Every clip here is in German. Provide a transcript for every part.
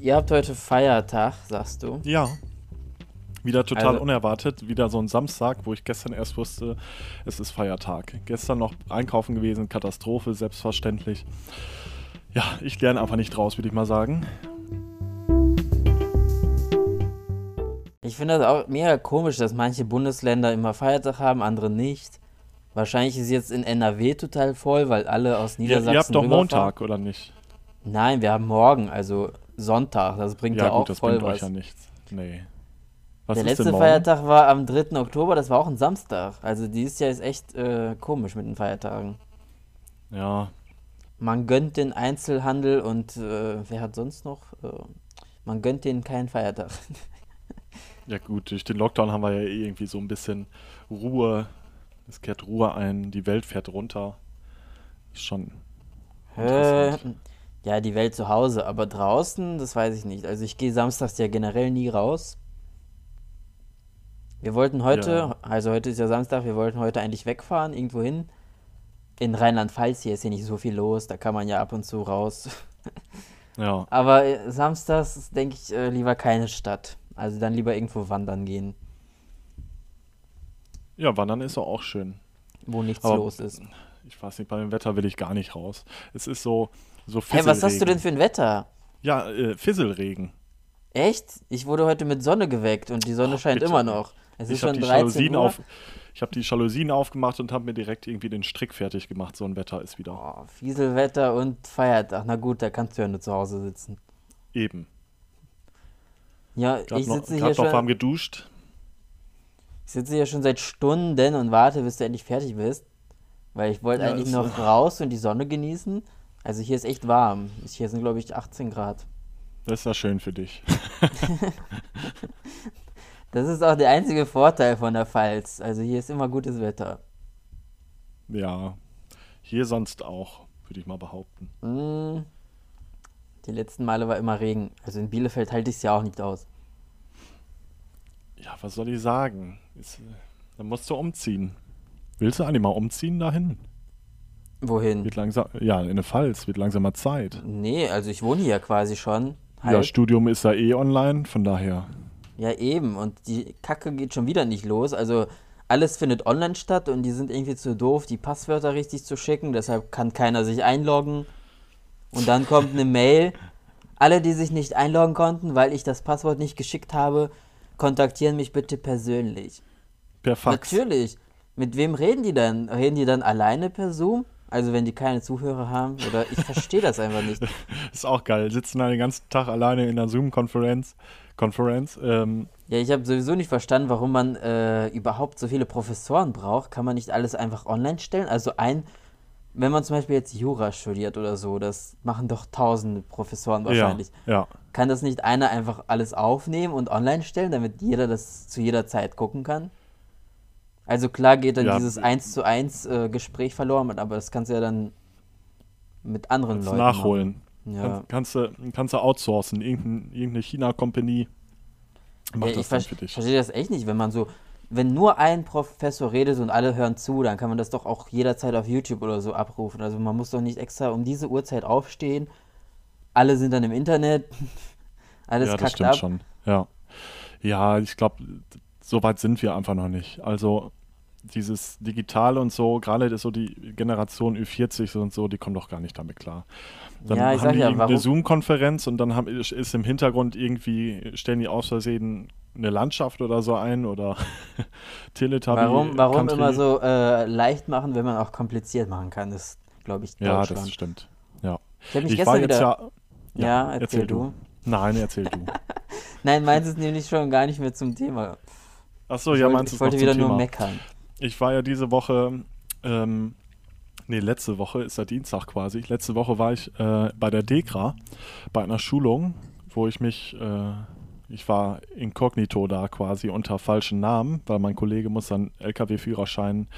ihr habt heute Feiertag, sagst du? Ja. Wieder total Also- unerwartet. Wieder so ein Samstag, wo ich gestern erst wusste, es ist Feiertag. Gestern noch einkaufen gewesen, Katastrophe, selbstverständlich. Ja, ich lerne einfach nicht raus, würde ich mal sagen. Ich finde das auch mega komisch, dass manche Bundesländer immer Feiertag haben, andere nicht. Wahrscheinlich ist jetzt in NRW total voll, weil alle aus Niedersachsen ihr habt doch. Montag, oder nicht? Nein, wir haben morgen, also Sonntag. Das bringt ja, Ja, auch gut, das voll bringt was. euch ja nichts. Nee. Was Der letzte? Feiertag war am 3. Oktober, das war auch ein Samstag. Also dieses Jahr ist echt äh, komisch mit den Feiertagen. Ja, Man gönnt den Einzelhandel und äh, wer hat sonst noch? Äh, man gönnt denen keinen Feiertag. ja gut, durch den Lockdown haben wir ja eh irgendwie so ein bisschen Ruhe. Es kehrt Ruhe ein, die Welt fährt runter. Ist schon interessant. Ja, die Welt zu Hause, aber draußen, das weiß ich nicht. Also ich gehe samstags ja generell nie raus. Wir wollten heute, Ja. also heute ist ja Samstag, wir wollten heute eigentlich wegfahren, irgendwo hin. In Rheinland-Pfalz, hier ist hier nicht so viel los, da kann man ja ab und zu raus. Ja, Aber äh, samstags denke ich äh, lieber keine Stadt. Also dann lieber irgendwo wandern gehen, ja, wandern ist auch schön. wo nichts Aber- los ist. Ich weiß nicht, bei dem Wetter will ich gar nicht raus. Es ist so, so Hey, was hast du denn für ein Wetter? Ja, äh, Fisselregen. Echt? Ich wurde heute mit Sonne geweckt und die Sonne Oh, scheint bitte. immer noch. Es ist Ich habe schon die 13 Jalousien Uhr. auf, ich habe die Jalousien aufgemacht und habe mir direkt irgendwie den Strick fertig gemacht. So ein Wetter ist wieder Oh, Fieselwetter und Feiertag. Na gut, da kannst du ja nur zu Hause sitzen. eben. Ja, Gerade ich sitze hier grad noch warm schon, geduscht. ich sitze hier schon seit Stunden und warte, bis du endlich fertig bist. Weil ich wollte Ja, eigentlich ist- noch raus und die Sonne genießen. Also hier ist echt warm. Hier sind, glaube ich, 18 Grad. Das ist ja schön für dich. Das ist auch der einzige Vorteil von der Pfalz. Also hier ist immer gutes Wetter. Ja, hier sonst auch, würde ich mal behaupten. Mm, Die letzten Male war immer Regen. Also in Bielefeld halte ich es ja auch nicht aus. Ja, was soll ich sagen? Ist, äh, dann musst du umziehen. Willst du eigentlich mal umziehen dahin? Wohin? Wird langsam, ja, in der Pfalz, wird langsam mal Zeit. Nee, also ich wohne hier ja quasi schon. Ja, Halb. Studium ist ja eh online, von daher. Ja, eben. Und die Kacke geht schon wieder nicht los. Also alles findet online statt und die sind irgendwie zu doof, die Passwörter richtig zu schicken. Deshalb kann keiner sich einloggen. Und dann kommt eine Mail. Alle, die sich nicht einloggen konnten, weil ich das Passwort nicht geschickt habe, kontaktieren mich bitte persönlich. Per Fax. Natürlich. Mit wem reden die dann? Reden die dann alleine per Zoom? Also wenn die keine Zuhörer haben? Oder ich verstehe das einfach nicht. Ist auch geil. Sitzen da den ganzen Tag alleine in einer Zoom-Konferenz. Konferenz. Ähm, Ja, ich habe sowieso nicht verstanden, warum man äh, überhaupt so viele Professoren braucht. Kann man nicht alles einfach online stellen? Also ein, wenn man zum Beispiel jetzt Jura studiert oder so, das machen doch tausende Professoren wahrscheinlich. Ja, ja. Kann das nicht einer einfach alles aufnehmen und online stellen, damit jeder das zu jeder Zeit gucken kann? Also klar geht dann Ja, dieses 1 zu 1 äh, Gespräch verloren, aber das kannst du ja dann mit anderen Kannst Leuten nachholen. Ja. Kann, kannst, du, kannst du outsourcen. Irgendein, irgendeine China-Company macht Ja, das ich dann für dich. verstehe das echt nicht, wenn man so, wenn nur ein Professor redet und alle hören zu, dann kann man das doch auch jederzeit auf YouTube oder so abrufen. Also man muss doch nicht extra um diese Uhrzeit aufstehen. Alle sind dann im Internet. Alles ja, das stimmt ab. schon. Ja, ja ich glaube, so weit sind wir einfach noch nicht. Also dieses Digitale und so, gerade so die Generation Ü40 und so, die kommen doch gar nicht damit klar. Dann Ja, ich haben die ja, warum- Zoom-Konferenz und dann haben, ist im Hintergrund irgendwie, stellen die aus Versehen eine Landschaft oder so ein oder Teletubby. Warum, warum Country. immer so äh, leicht machen, wenn man auch kompliziert machen kann? Das ist, glaube ich, Ja, das stimmt. Ja. ich habe mich Ich gestern wieder. ja. ja, erzähl, erzähl du. du. Nein, erzähl du. Nein, meins ist nämlich schon gar nicht mehr zum Thema. Achso, ich ja, wollte, meinst du ich es wollte zum wieder Thema? nur meckern. Ich war ja diese Woche, ähm, nee, letzte Woche ist ja Dienstag quasi. Letzte Woche war ich äh, bei der DEKRA bei einer Schulung, wo ich mich, äh, ich war inkognito da quasi unter falschen Namen, weil mein Kollege muss dann LKW-Führerschein,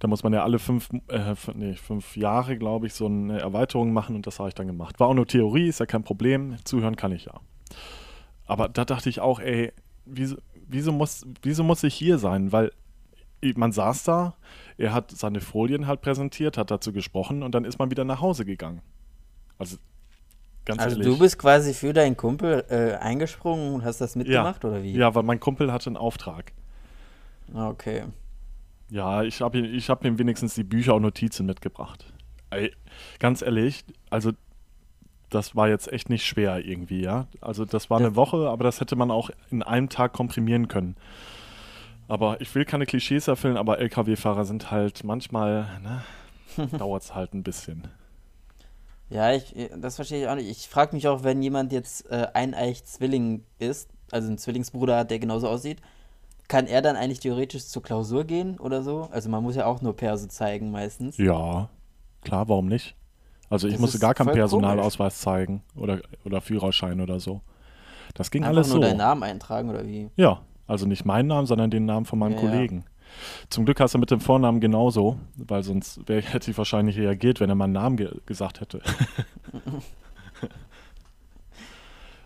da muss man ja alle fünf, äh, nee, fünf Jahre, glaube ich, so eine Erweiterung machen und das habe ich dann gemacht. War auch nur Theorie, ist ja kein Problem, zuhören kann ich ja. Aber da dachte ich auch, ey, wieso, wieso, muss, wieso muss ich hier sein? Weil man saß da, er hat seine Folien halt präsentiert, hat dazu gesprochen und dann ist man wieder nach Hause gegangen. Also ganz Also ehrlich. du bist quasi für deinen Kumpel äh, eingesprungen und hast das mitgemacht, oder wie? Ja, weil mein Kumpel hatte einen Auftrag. Okay. Ja, ich habe ich hab ihm wenigstens die Bücher und Notizen mitgebracht. Ey, ganz ehrlich, also das war jetzt echt nicht schwer irgendwie, ja. Also das war Das- eine Woche, aber das hätte man auch in einem Tag komprimieren können. Aber ich will keine Klischees erfüllen, aber LKW-Fahrer sind halt manchmal, ne, dauert es halt ein bisschen. Ja, ich, das verstehe ich auch nicht. Ich frage mich auch, wenn jemand jetzt äh, eineich Zwilling ist, also einen Zwillingsbruder hat, der genauso aussieht, kann er dann eigentlich theoretisch zur Klausur gehen oder so? Also man muss ja auch nur Perso zeigen meistens. Ja, klar, warum nicht? Also ich Das musste gar keinen Personalausweis zeigen oder, oder Führerschein oder so. Das ging Einfach alles nur so. deinen Namen eintragen oder wie? Ja, also nicht meinen Namen, sondern den Namen von meinem Ja. Kollegen. Zum Glück hast du mit dem Vornamen genauso, weil sonst wär, hätte ich wahrscheinlich reagiert, wenn er meinen Namen ge gesagt hätte.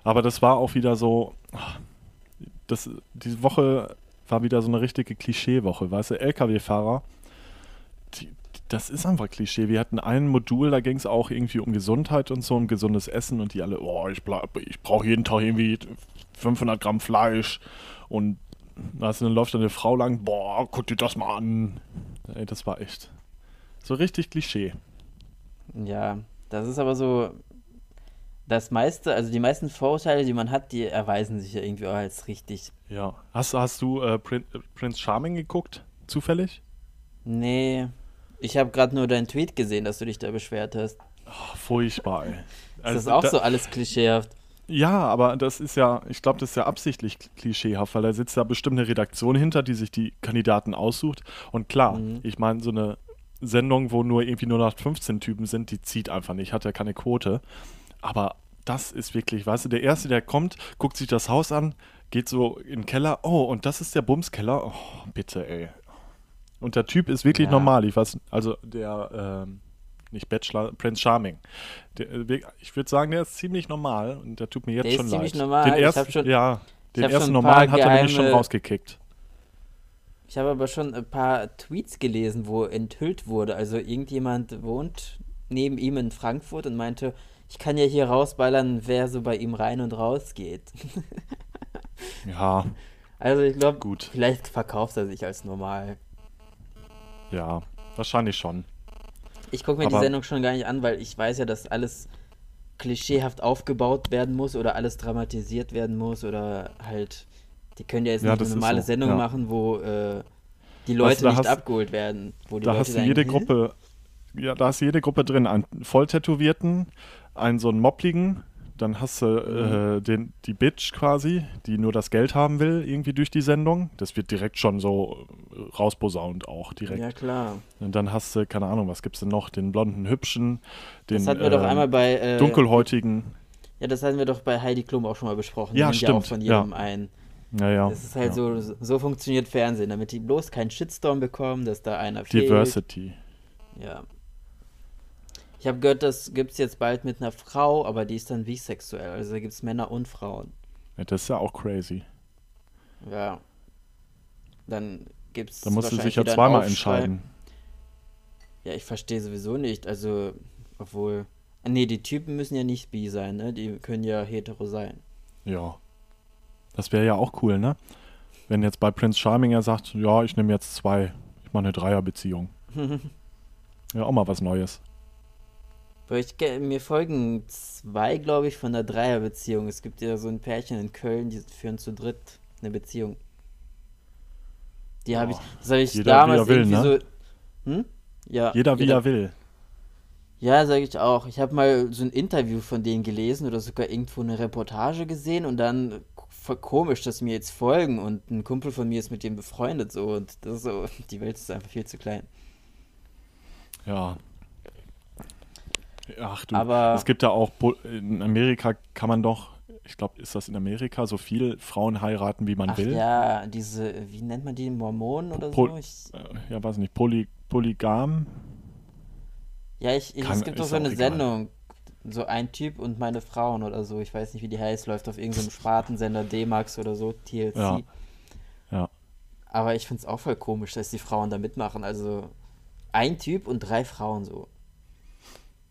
Aber das war auch wieder so, das, diese Woche war wieder so eine richtige Klischeewoche, weißt du, LKW-Fahrer, die, das ist einfach Klischee. Wir hatten ein Modul, da ging es auch irgendwie um Gesundheit und so, um gesundes Essen und die alle, oh, ich, bleib- ich brauche jeden Tag irgendwie 500 Gramm Fleisch und du, dann läuft da eine Frau lang, boah, guck dir das mal an. Ey, das war echt so richtig Klischee. Ja, das ist aber so, das meiste, also die meisten Vorurteile, die man hat, die erweisen sich ja irgendwie auch als richtig. Ja. Hast, hast du äh, Prin äh, Prince Charming geguckt, zufällig? Nee, ich habe gerade nur deinen Tweet gesehen, dass du dich da beschwert hast. Ach, furchtbar, ey. Ist Also das auch da- so alles klischeehaft? Ja, aber das ist ja, ich glaube, das ist ja absichtlich klischeehaft, weil da sitzt ja bestimmt eine Redaktion hinter, die sich die Kandidaten aussucht. Und klar, Mhm. ich meine, so eine Sendung, wo nur irgendwie nur noch 15 Typen sind, die zieht einfach nicht, hat ja keine Quote. Aber das ist wirklich, weißt du, der Erste, der kommt, guckt sich das Haus an, geht so in den Keller, oh, und das ist der Bumskeller. Oh, bitte, ey. Und der Typ ist wirklich Ja. normal. Ich weiß, also der, ähm, nicht Bachelor, Prince Charming. Der, äh, ich würde sagen, der ist ziemlich normal und der tut mir jetzt Der ist schon ziemlich leid. normal. Den Ich ersten, schon- ja, den ersten normalen hat er nämlich schon rausgekickt. Ich habe aber schon ein paar Tweets gelesen, wo enthüllt wurde. Also irgendjemand wohnt neben ihm in Frankfurt und meinte, ich kann ja hier rausballern, wer so bei ihm rein und raus geht. Ja, Also ich glaube, vielleicht verkauft er sich als normal. ja, wahrscheinlich schon. Ich gucke mir die Aber- Sendung schon gar nicht an, weil ich weiß ja, dass alles klischeehaft aufgebaut werden muss oder alles dramatisiert werden muss oder halt, die können ja jetzt Ja, nicht eine normale so, Sendung ja. machen, wo äh, die Weißt Leute da nicht hast- abgeholt werden. Wo die Da Leute hast du jede "Hä?" Gruppe, ja, da hast jede Gruppe drin. Einen Volltätowierten, einen so einen Moppligen, dann hast du Mhm. äh, den, die Bitch quasi, die nur das Geld haben will, irgendwie durch die Sendung. Das wird direkt schon so äh, rausposaunt auch direkt. Ja, klar. Und dann hast du, keine Ahnung, was gibt's denn noch? Den blonden Hübschen, den Das hatten wir doch ähm, einmal bei. Äh, dunkelhäutigen. Ja, das hatten wir doch bei Heidi Klum auch schon mal besprochen. Ja, Die nimmt auch stimmt, von ja. jedem ein. Naja. Das ist halt ja. so, so funktioniert Fernsehen, damit die bloß keinen Shitstorm bekommen, dass da einer fehlt. Diversity. Ja. Ich habe gehört, das gibt es jetzt bald mit einer Frau, aber die ist dann bisexuell. Also da gibt es Männer und Frauen. Ja, das ist ja auch crazy. Ja. Dann gibt es. Da musst du sich ja zweimal entscheiden. Ja, ich verstehe sowieso nicht. Also, obwohl. Nee, die Typen müssen ja nicht bi sein, ne? Die können ja hetero sein. Ja. Das wäre ja auch cool, ne? Wenn jetzt bei Prince Charming er sagt, ja, ich nehme jetzt zwei, ich mache eine Dreierbeziehung. Ja, auch mal was Neues. Ich, mir folgen zwei, glaube ich, von der Dreierbeziehung. Es gibt ja so ein Pärchen in Köln, die führen zu dritt eine Beziehung. Die habe ich, das habe ich jeder wie er damals will, irgendwie ne? so. Hm? Ja. Jeder wie er will. Ja, sage ich auch. Ich habe mal so ein Interview von denen gelesen oder sogar irgendwo eine Reportage gesehen und dann komisch, dass sie mir jetzt folgen und ein Kumpel von mir ist mit dem befreundet so und das ist so, die Welt ist einfach viel zu klein. Ja. Ach du, Aber- es gibt ja auch, in Amerika kann man doch, ich glaube, ist das in Amerika, so viel Frauen heiraten, wie man Ach will. ja, diese, wie nennt man die, Mormonen oder Pol- so? Ich, Äh, ja, weiß nicht, Poly, Polygam? ja, ich, ich, Kann- es gibt doch so eine egal. Sendung, so ein Typ und meine Frauen oder so, ich weiß nicht, wie die heißt, läuft auf irgendeinem Spartensender D-Max oder so, TLC. Ja. Ja. Aber ich finde es auch voll komisch, dass die Frauen da mitmachen. Also ein Typ und drei Frauen so.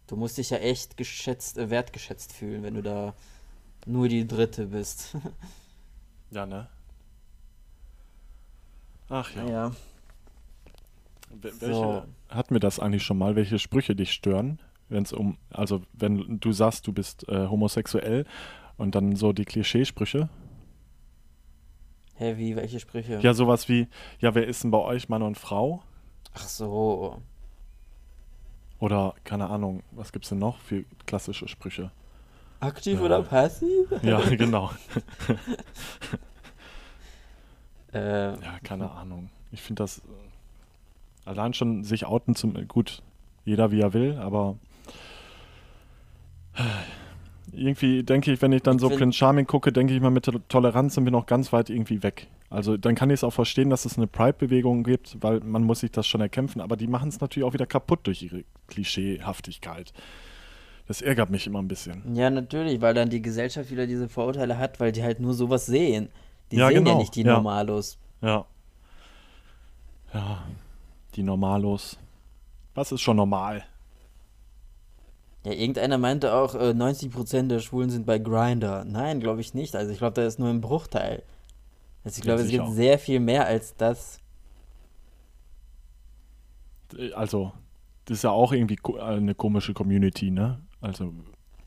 Du musst dich ja echt geschätzt, äh, wertgeschätzt fühlen, wenn du da nur die Dritte bist. Ja, ne? Ach ja. ja. Wel- Welche, So. Hatten wir das eigentlich schon mal, welche Sprüche dich stören? Wenn es um, also wenn du sagst, du bist äh, homosexuell und dann so die Klischeesprüche. Hä, wie, welche Sprüche? Ja, sowas wie, ja, wer ist denn bei euch Mann und Frau? Ach so. Oder, keine Ahnung, was gibt's denn noch für klassische Sprüche? Aktiv Äh. oder passiv? Ja, genau. Äh, Ja, keine Ahnung. Ich finde das äh, allein schon sich outen zum gut, jeder wie er will, aber äh, irgendwie denke ich, wenn ich dann Ich so Prince Charming gucke, denke ich mal, mit Toleranz sind wir noch ganz weit irgendwie weg. Also dann kann ich es auch verstehen, dass es eine Pride-Bewegung gibt, weil man muss sich das schon erkämpfen, aber die machen es natürlich auch wieder kaputt durch ihre Klischeehaftigkeit. Das ärgert mich immer ein bisschen. ja, natürlich, weil dann die Gesellschaft wieder diese Vorurteile hat, weil die halt nur sowas sehen. Die Ja, sehen ja genau, nicht die ja. Normalos. Ja. Ja, die Normalos. Was ist schon normal? Ja, irgendeiner meinte auch, äh, 90% der Schwulen sind bei Grindr. Nein, glaube ich nicht. Also ich glaube, da ist nur ein Bruchteil. Also ich glaube, es gibt sehr viel mehr als das. Also, das ist ja auch irgendwie ko- eine komische Community, ne? Also,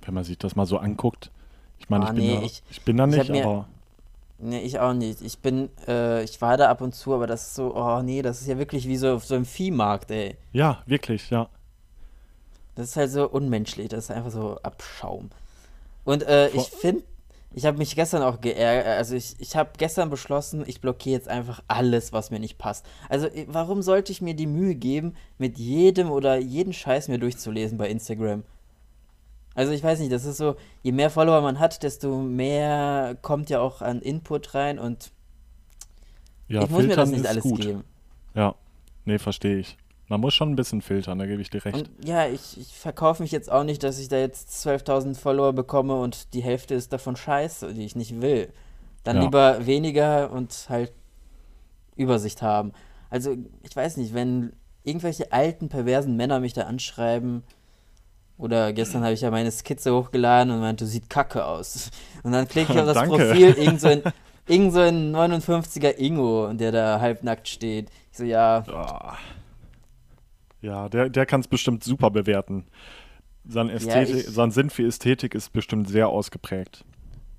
wenn man sich das mal so anguckt. Ich meine, Ah, ich, bin nee, da, ich- ich bin da nicht, mir- aber Nee, ich auch nicht. Ich bin, äh, ich war da ab und zu, aber das ist so, oh nee, das ist ja wirklich wie so auf so einem Viehmarkt, ey. ja, wirklich, ja. Das ist halt so unmenschlich, das ist einfach so Abschaum. Und äh, ich finde, ich habe mich gestern auch geärgert, also ich, ich habe gestern beschlossen, ich blockiere jetzt einfach alles, was mir nicht passt. Also äh, warum sollte ich mir die Mühe geben, mit jedem oder jeden Scheiß mir durchzulesen bei Instagram? Also ich weiß nicht, das ist so, je mehr Follower man hat, desto mehr kommt ja auch an Input rein und Ja, ich muss mir das nicht alles gut. geben. Ja, nee, verstehe ich. Man muss schon ein bisschen filtern, da gebe ich dir recht. Und ja, ich, ich verkaufe mich jetzt auch nicht, dass ich da jetzt 12.000 Follower bekomme und die Hälfte ist davon scheiße, die ich nicht will. Dann Ja. lieber weniger und halt Übersicht haben. Also, ich weiß nicht, wenn irgendwelche alten, perversen Männer mich da anschreiben, oder gestern habe ich ja meine Skizze hochgeladen und meinte, sieht kacke aus. Und dann klicke ich auf das Danke. Profil, irgend so ein, irgend so ein 59er Ingo, der da halbnackt steht. Ich so, ja, Ah. Ja, der, der kann es bestimmt super bewerten. Sein, Ästhetik, ich- sein Sinn für Ästhetik ist bestimmt sehr ausgeprägt.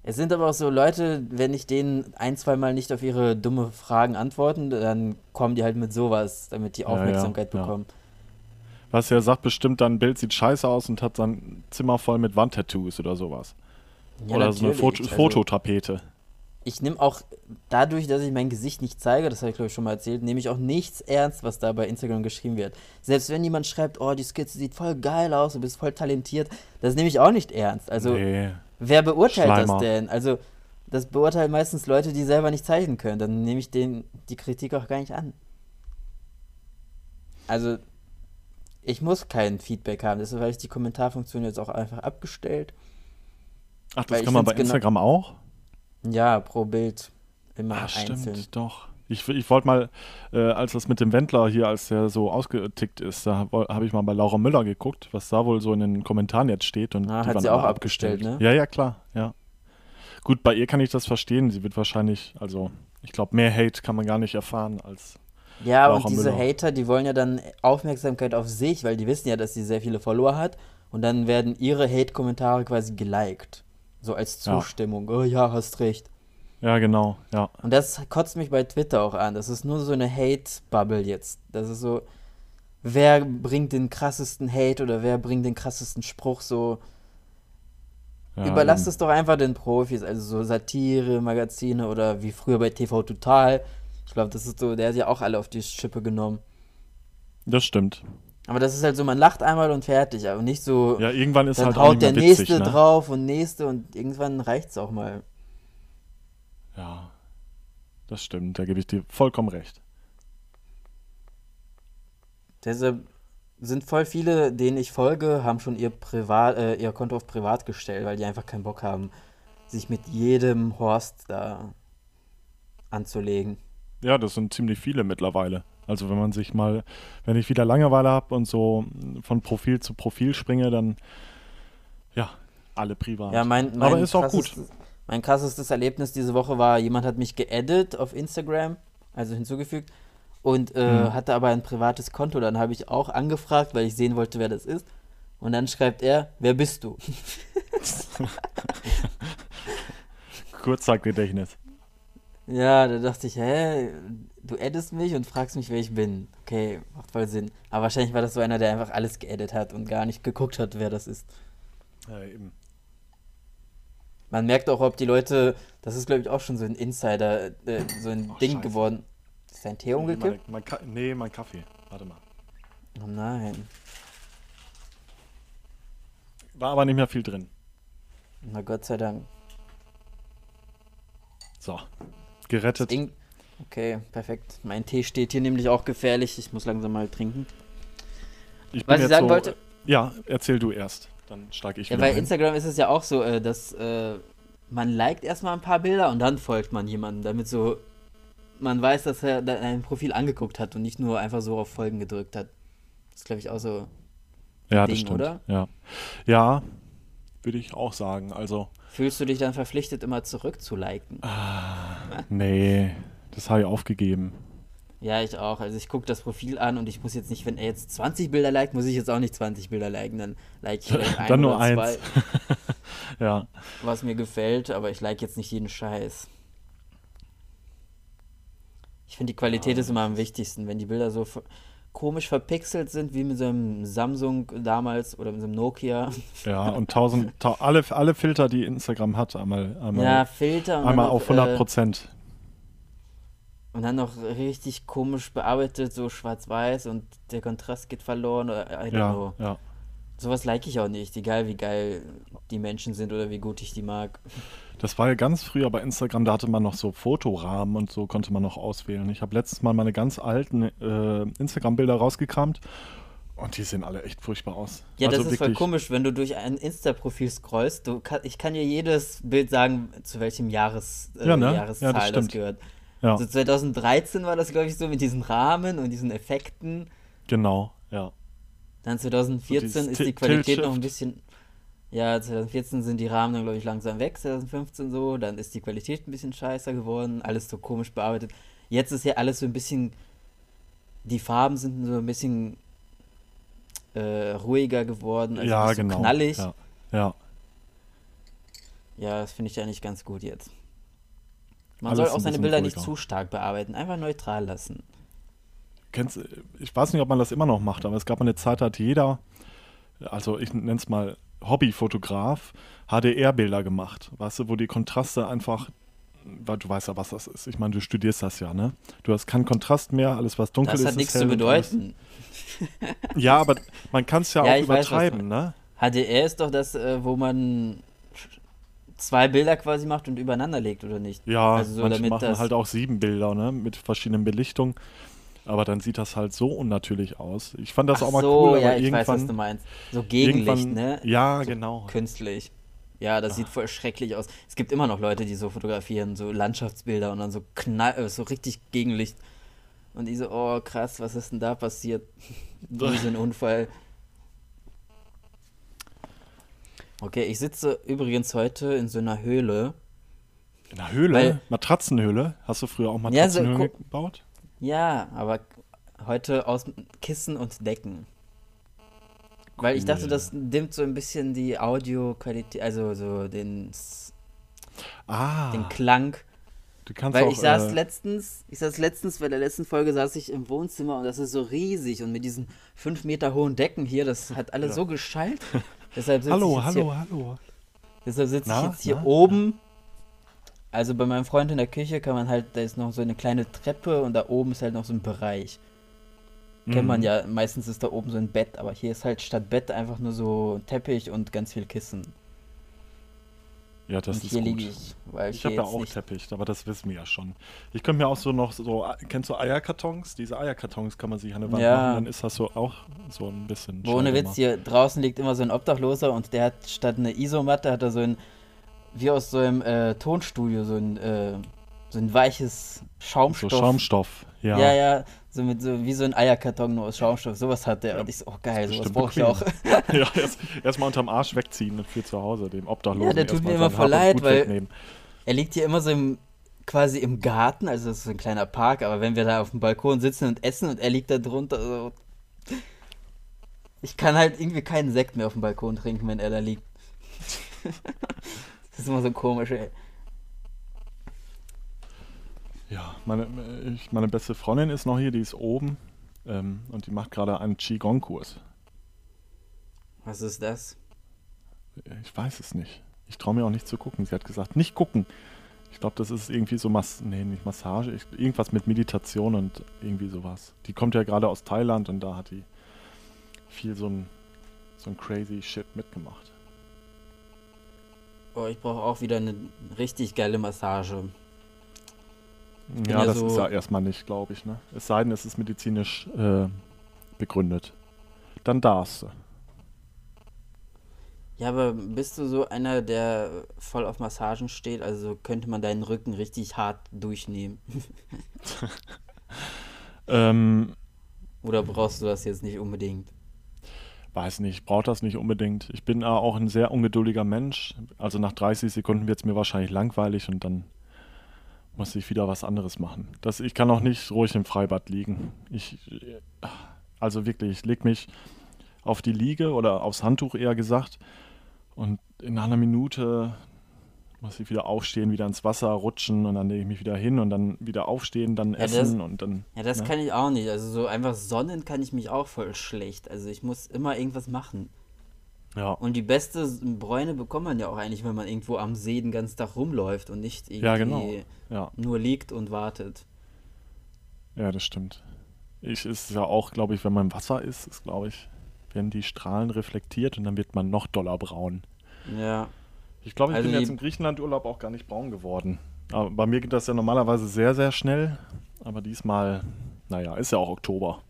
Es sind aber auch so Leute, wenn ich denen ein, zwei Mal nicht auf ihre dumme Fragen antworten, dann kommen die halt mit sowas, damit die ja, Aufmerksamkeit ja. bekommen. Was er sagt, bestimmt dein Bild sieht scheiße aus und hat sein Zimmer voll mit Wandtattoos oder sowas. Ja, oder so eine. Foto Also, Fototapete. Ich nehme auch, dadurch, dass ich mein Gesicht nicht zeige, das habe ich glaube ich schon mal erzählt, nehme ich auch nichts ernst, was da bei Instagram geschrieben wird. Selbst wenn jemand schreibt, oh, die Skizze sieht voll geil aus, du bist voll talentiert, das nehme ich auch nicht ernst. Also, nee. wer beurteilt Schleimer. das denn? Also, das beurteilen meistens Leute, die selber nicht zeichnen können. Dann nehme ich den, die Kritik auch gar nicht an. Also, ich muss kein Feedback haben, deshalb habe ich die Kommentarfunktion jetzt auch einfach abgestellt. Ach, das kann man bei genau- Instagram auch? Ja, pro Bild immer Ah, einzeln. stimmt, doch. Ich, ich wollte mal, äh, als das mit dem Wendler hier, als der so ausgetickt ist, da habe ich mal bei Laura Müller geguckt, was da wohl so in den Kommentaren jetzt steht. Und Ah, die hat waren sie auch abgestellt, ne? Ja, ja, klar, ja. Gut, bei ihr kann ich das verstehen. Sie wird wahrscheinlich, also ich glaube, mehr Hate kann man gar nicht erfahren als. Ja, Laura und diese Müller. Hater, die wollen ja dann Aufmerksamkeit auf sich, weil die wissen ja, dass sie sehr viele Follower hat. Und dann werden ihre Hate-Kommentare quasi geliked. So als Ja. Zustimmung. Oh ja, hast recht. Ja, genau, ja. Und das kotzt mich bei Twitter auch an. Das ist nur so eine Hate-Bubble jetzt. Das ist so, wer bringt den krassesten Hate oder wer bringt den krassesten Spruch so. ja Überlasst es doch einfach den Profis, also so Satire, Magazine oder wie früher bei TV Total. Ich glaube, das ist so, der hat ja auch alle auf die Schippe genommen. Das stimmt. Aber das ist halt so, man lacht einmal und fertig, aber nicht so, Ja, irgendwann ist dann halt auch haut der witzig, nächste ne? drauf und nächste und irgendwann reicht's auch mal. Ja, das stimmt. Da gebe ich dir vollkommen recht. Deshalb sind voll viele, denen ich folge, haben schon ihr Privat, äh, ihr Konto auf privat gestellt, weil die einfach keinen Bock haben, sich mit jedem Horst da anzulegen. Ja, das sind ziemlich viele mittlerweile. Also wenn man sich mal, wenn ich wieder Langeweile habe und so von Profil zu Profil springe, dann ja, alle privat. Ja, mein, mein Aber ist auch gut. Mein krassestes Erlebnis diese Woche war, jemand hat mich geaddet auf Instagram, also hinzugefügt, und äh, Hm. hatte aber ein privates Konto. Dann habe ich auch angefragt, weil ich sehen wollte, wer das ist. Und dann schreibt er, wer bist du? Kurzzeitgedächtnis. Ja, da dachte ich, hä, du addest mich und fragst mich, wer ich bin. Okay, macht voll Sinn. Aber wahrscheinlich war das so einer, der einfach alles geaddet hat und gar nicht geguckt hat, wer das ist. Ja, eben. Man merkt auch, ob die Leute, das ist glaube ich auch schon so ein Insider, äh, so ein Ach, Ding scheiße. geworden. Ist dein Tee Nee, umgekippt? mein, mein Ka nee, mein Kaffee. Warte mal. Oh nein. War aber nicht mehr viel drin. Na Gott sei Dank. So. Gerettet. Okay, perfekt. Mein Tee steht hier nämlich auch gefährlich. Ich muss langsam mal trinken. Ich Was ich sagen so, wollte, Ja, erzähl du erst. Dann steige ich ja, wieder bei ein. Instagram ist es ja auch so, äh, dass äh, man liked erstmal ein paar Bilder und dann folgt man jemandem, damit so man weiß, dass er da- ein Profil angeguckt hat und nicht nur einfach so auf Folgen gedrückt hat. Das ist, glaube ich, auch so. Ja, Ding, das stimmt. oder? Ja. ja, würde ich auch sagen. Also, Fühlst du dich dann verpflichtet, immer zurück zu liken? nee, das habe ich aufgegeben. Ja, ich auch. Also ich gucke das Profil an und ich muss jetzt nicht, wenn er jetzt 20 Bilder liked, muss ich jetzt auch nicht 20 Bilder liken. Dann like ich ein Dann nur oder eins. zwei, Ja, was mir gefällt, aber ich like jetzt nicht jeden Scheiß. Ich finde, die Qualität Ja, ist immer am wichtigsten. Wenn die Bilder so komisch verpixelt sind, wie mit so einem Samsung damals oder mit so einem Nokia. ja, und tausend, ta alle, alle Filter, die Instagram hat, einmal, einmal, Ja, Filter einmal auf noch, 100 äh, Prozent. Und dann noch richtig komisch bearbeitet, so schwarz-weiß und der Kontrast geht verloren oder I don't know. Ja, ja. Sowas like ich auch nicht, egal wie geil die Menschen sind oder wie gut ich die mag. Das war ja ganz früher bei Instagram, da hatte man noch so Fotorahmen und so konnte man noch auswählen. Ich habe letztes Mal meine ganz alten äh, Instagram-Bilder rausgekramt und die sehen alle echt furchtbar aus. Ja, also das ist voll komisch, wenn du durch ein Insta-Profil scrollst. Du kann, ich kann dir jedes Bild sagen, zu welchem Jahres, äh, Ja, ne? Ja, Jahreszahl das das, stimmt. gehört. Ja, Also 2013 war das, glaube ich, so mit diesen Rahmen und diesen Effekten. genau, ja. Dann 2014 dieses ist die Qualität noch ein bisschen. Ja, 2014 sind die Rahmen dann, glaube ich, langsam weg, 2015 so. Dann ist die Qualität ein bisschen scheißer geworden, alles so komisch bearbeitet. Jetzt ist ja alles so ein bisschen. Die Farben sind so ein bisschen äh, ruhiger geworden, also ja, nicht so genau. knallig. Ja, ja. Ja, das finde ich eigentlich ganz gut jetzt. Man Alles soll auch seine Bilder nicht ruhiger. zu stark bearbeiten, einfach neutral lassen. Kennst, ich weiß nicht, ob man das immer noch macht, aber es gab eine Zeit, da hat jeder, also ich nenne es mal Hobbyfotograf, HDR-Bilder gemacht, weißt du, wo die Kontraste einfach, weil du weißt ja, was das ist. Ich meine, du studierst das ja, ne? Du hast keinen Kontrast mehr, alles was dunkel Das ist, hat ist nichts zu bedeuten. Ja, aber man kann es ja, Ja, auch ich weiß, übertreiben, ne? HDR ist doch das, äh, wo man zwei Bilder quasi macht und übereinander legt, oder nicht? Ja, Also so, manche machen das- halt auch sieben Bilder, ne? Mit verschiedenen Belichtungen. Aber dann sieht das halt so unnatürlich aus. Ich fand das Ach auch mal so, cool, aber ja, ich weiß, was irgendwann, du meinst. So Gegenlicht, irgendwann, ne? Ja, So genau. Künstlich. Ja, das sieht voll schrecklich aus. Es gibt immer noch Leute, die so fotografieren, so Landschaftsbilder und dann so knall, äh, so richtig Gegenlicht. Und die so, oh krass, was ist denn da passiert? Wie so ein Unfall. Okay, ich sitze übrigens heute in so einer Höhle. In einer Höhle? Weil- Matratzenhöhle? Hast du früher auch Ja, so gebaut? Ja, aber heute aus Kissen und Decken. Weil ich dachte, Cool. das dimmt so ein bisschen die Audioqualität, also so den, Ah, den Klang. du kannst Weil auch, ich saß äh, letztens, ich saß letztens, bei der letzten Folge saß ich im Wohnzimmer und das ist so riesig und mit diesen fünf Meter hohen Decken hier, das hat alles Ja. so geschallt. Deshalb Hallo, hallo, hier, hallo. deshalb sitze ich jetzt hier na, oben. Also bei meinem Freund in der Küche kann man halt, da ist noch so eine kleine Treppe und da oben ist halt noch so ein Bereich. Kennt man Mhm. ja, meistens ist da oben so ein Bett, aber hier ist halt statt Bett einfach nur so Teppich und ganz viel Kissen. Ja, das und ist hier gut. ich, weil Ich hier habe ja auch nicht Teppich, aber das wissen wir ja schon. Ich könnte mir auch so noch so, kennst du Eierkartons? Diese Eierkartons kann man sich an der Wand Ja. machen, dann ist das so auch so ein bisschen. Ohne. Witz, hier draußen liegt immer so ein Obdachloser und der hat statt eine Isomatte, hat er so ein, wie aus so einem äh, Tonstudio, so ein, äh, so ein weiches So Schaumstoff. Schaumstoff, ja. Ja, ja, So mit so wie so ein Eierkarton nur aus Schaumstoff. Sowas hat der. Ja, und ich so, oh geil, sowas brauche ich auch. ja, erst, erst unterm Arsch wegziehen für zu Hause, dem Obdachlosen. Ja, der tut mir immer voll und leid, weil- wegnehmen. Er liegt hier immer so im, quasi im Garten, also das ist ein kleiner Park, aber wenn wir da auf dem Balkon sitzen und essen und er liegt da drunter, so. Ich kann halt irgendwie keinen Sekt mehr auf dem Balkon trinken, wenn er da liegt. das ist immer so komisch, ey. Ja, meine, ich, meine beste Freundin ist noch hier, die ist oben ähm, und die macht gerade einen Qigong-Kurs. Was ist das? Ich weiß es nicht. Ich traue mir auch nicht zu gucken. Sie hat gesagt, nicht gucken. Ich glaube, das ist irgendwie so Mass nee, nicht Massage, ich, irgendwas mit Meditation und irgendwie sowas. Die kommt ja gerade aus Thailand und da hat die viel so ein, so ein crazy Shit mitgemacht. Oh, ich brauche auch wieder eine richtig geile Massage. Ja, ja das so- ist ja erstmal nicht, glaube ich. Ne? Es sei denn, es ist medizinisch äh, begründet. Dann darfst du. Ja, aber bist du so einer, der voll auf Massagen steht? Also könnte man deinen Rücken richtig hart durchnehmen. Ähm, Oder brauchst du das jetzt nicht unbedingt? Weiß nicht, braucht das nicht unbedingt. Ich bin auch ein sehr ungeduldiger Mensch. Also nach 30 Sekunden wird es mir wahrscheinlich langweilig und dann muss ich wieder was anderes machen. Das, ich kann auch nicht ruhig im Freibad liegen. Ich, also wirklich, ich leg mich auf die Liege oder aufs Handtuch eher gesagt und in einer Minute muss ich wieder aufstehen, wieder ins Wasser rutschen und dann lege ich mich wieder hin und dann wieder aufstehen, dann Ja, das- essen und dann. Ja, das ne? kann ich auch nicht. Also so einfach sonnen kann ich mich auch voll schlecht. Also ich muss immer irgendwas machen. Ja. Und die beste Bräune bekommt man ja auch eigentlich, wenn man irgendwo am See den ganzen Tag rumläuft und nicht irgendwie Ja, genau. Ja. nur liegt und wartet. Ja, das stimmt. Ich ist ja auch, glaube ich, wenn man im Wasser ist, ist, glaube ich, werden die Strahlen reflektiert und dann wird man noch doller braun. Ja. Ich glaube, ich Also bin jetzt im Griechenland-Urlaub auch gar nicht braun geworden. Aber bei mir geht das ja normalerweise sehr, sehr schnell. Aber diesmal, naja, ist ja auch Oktober.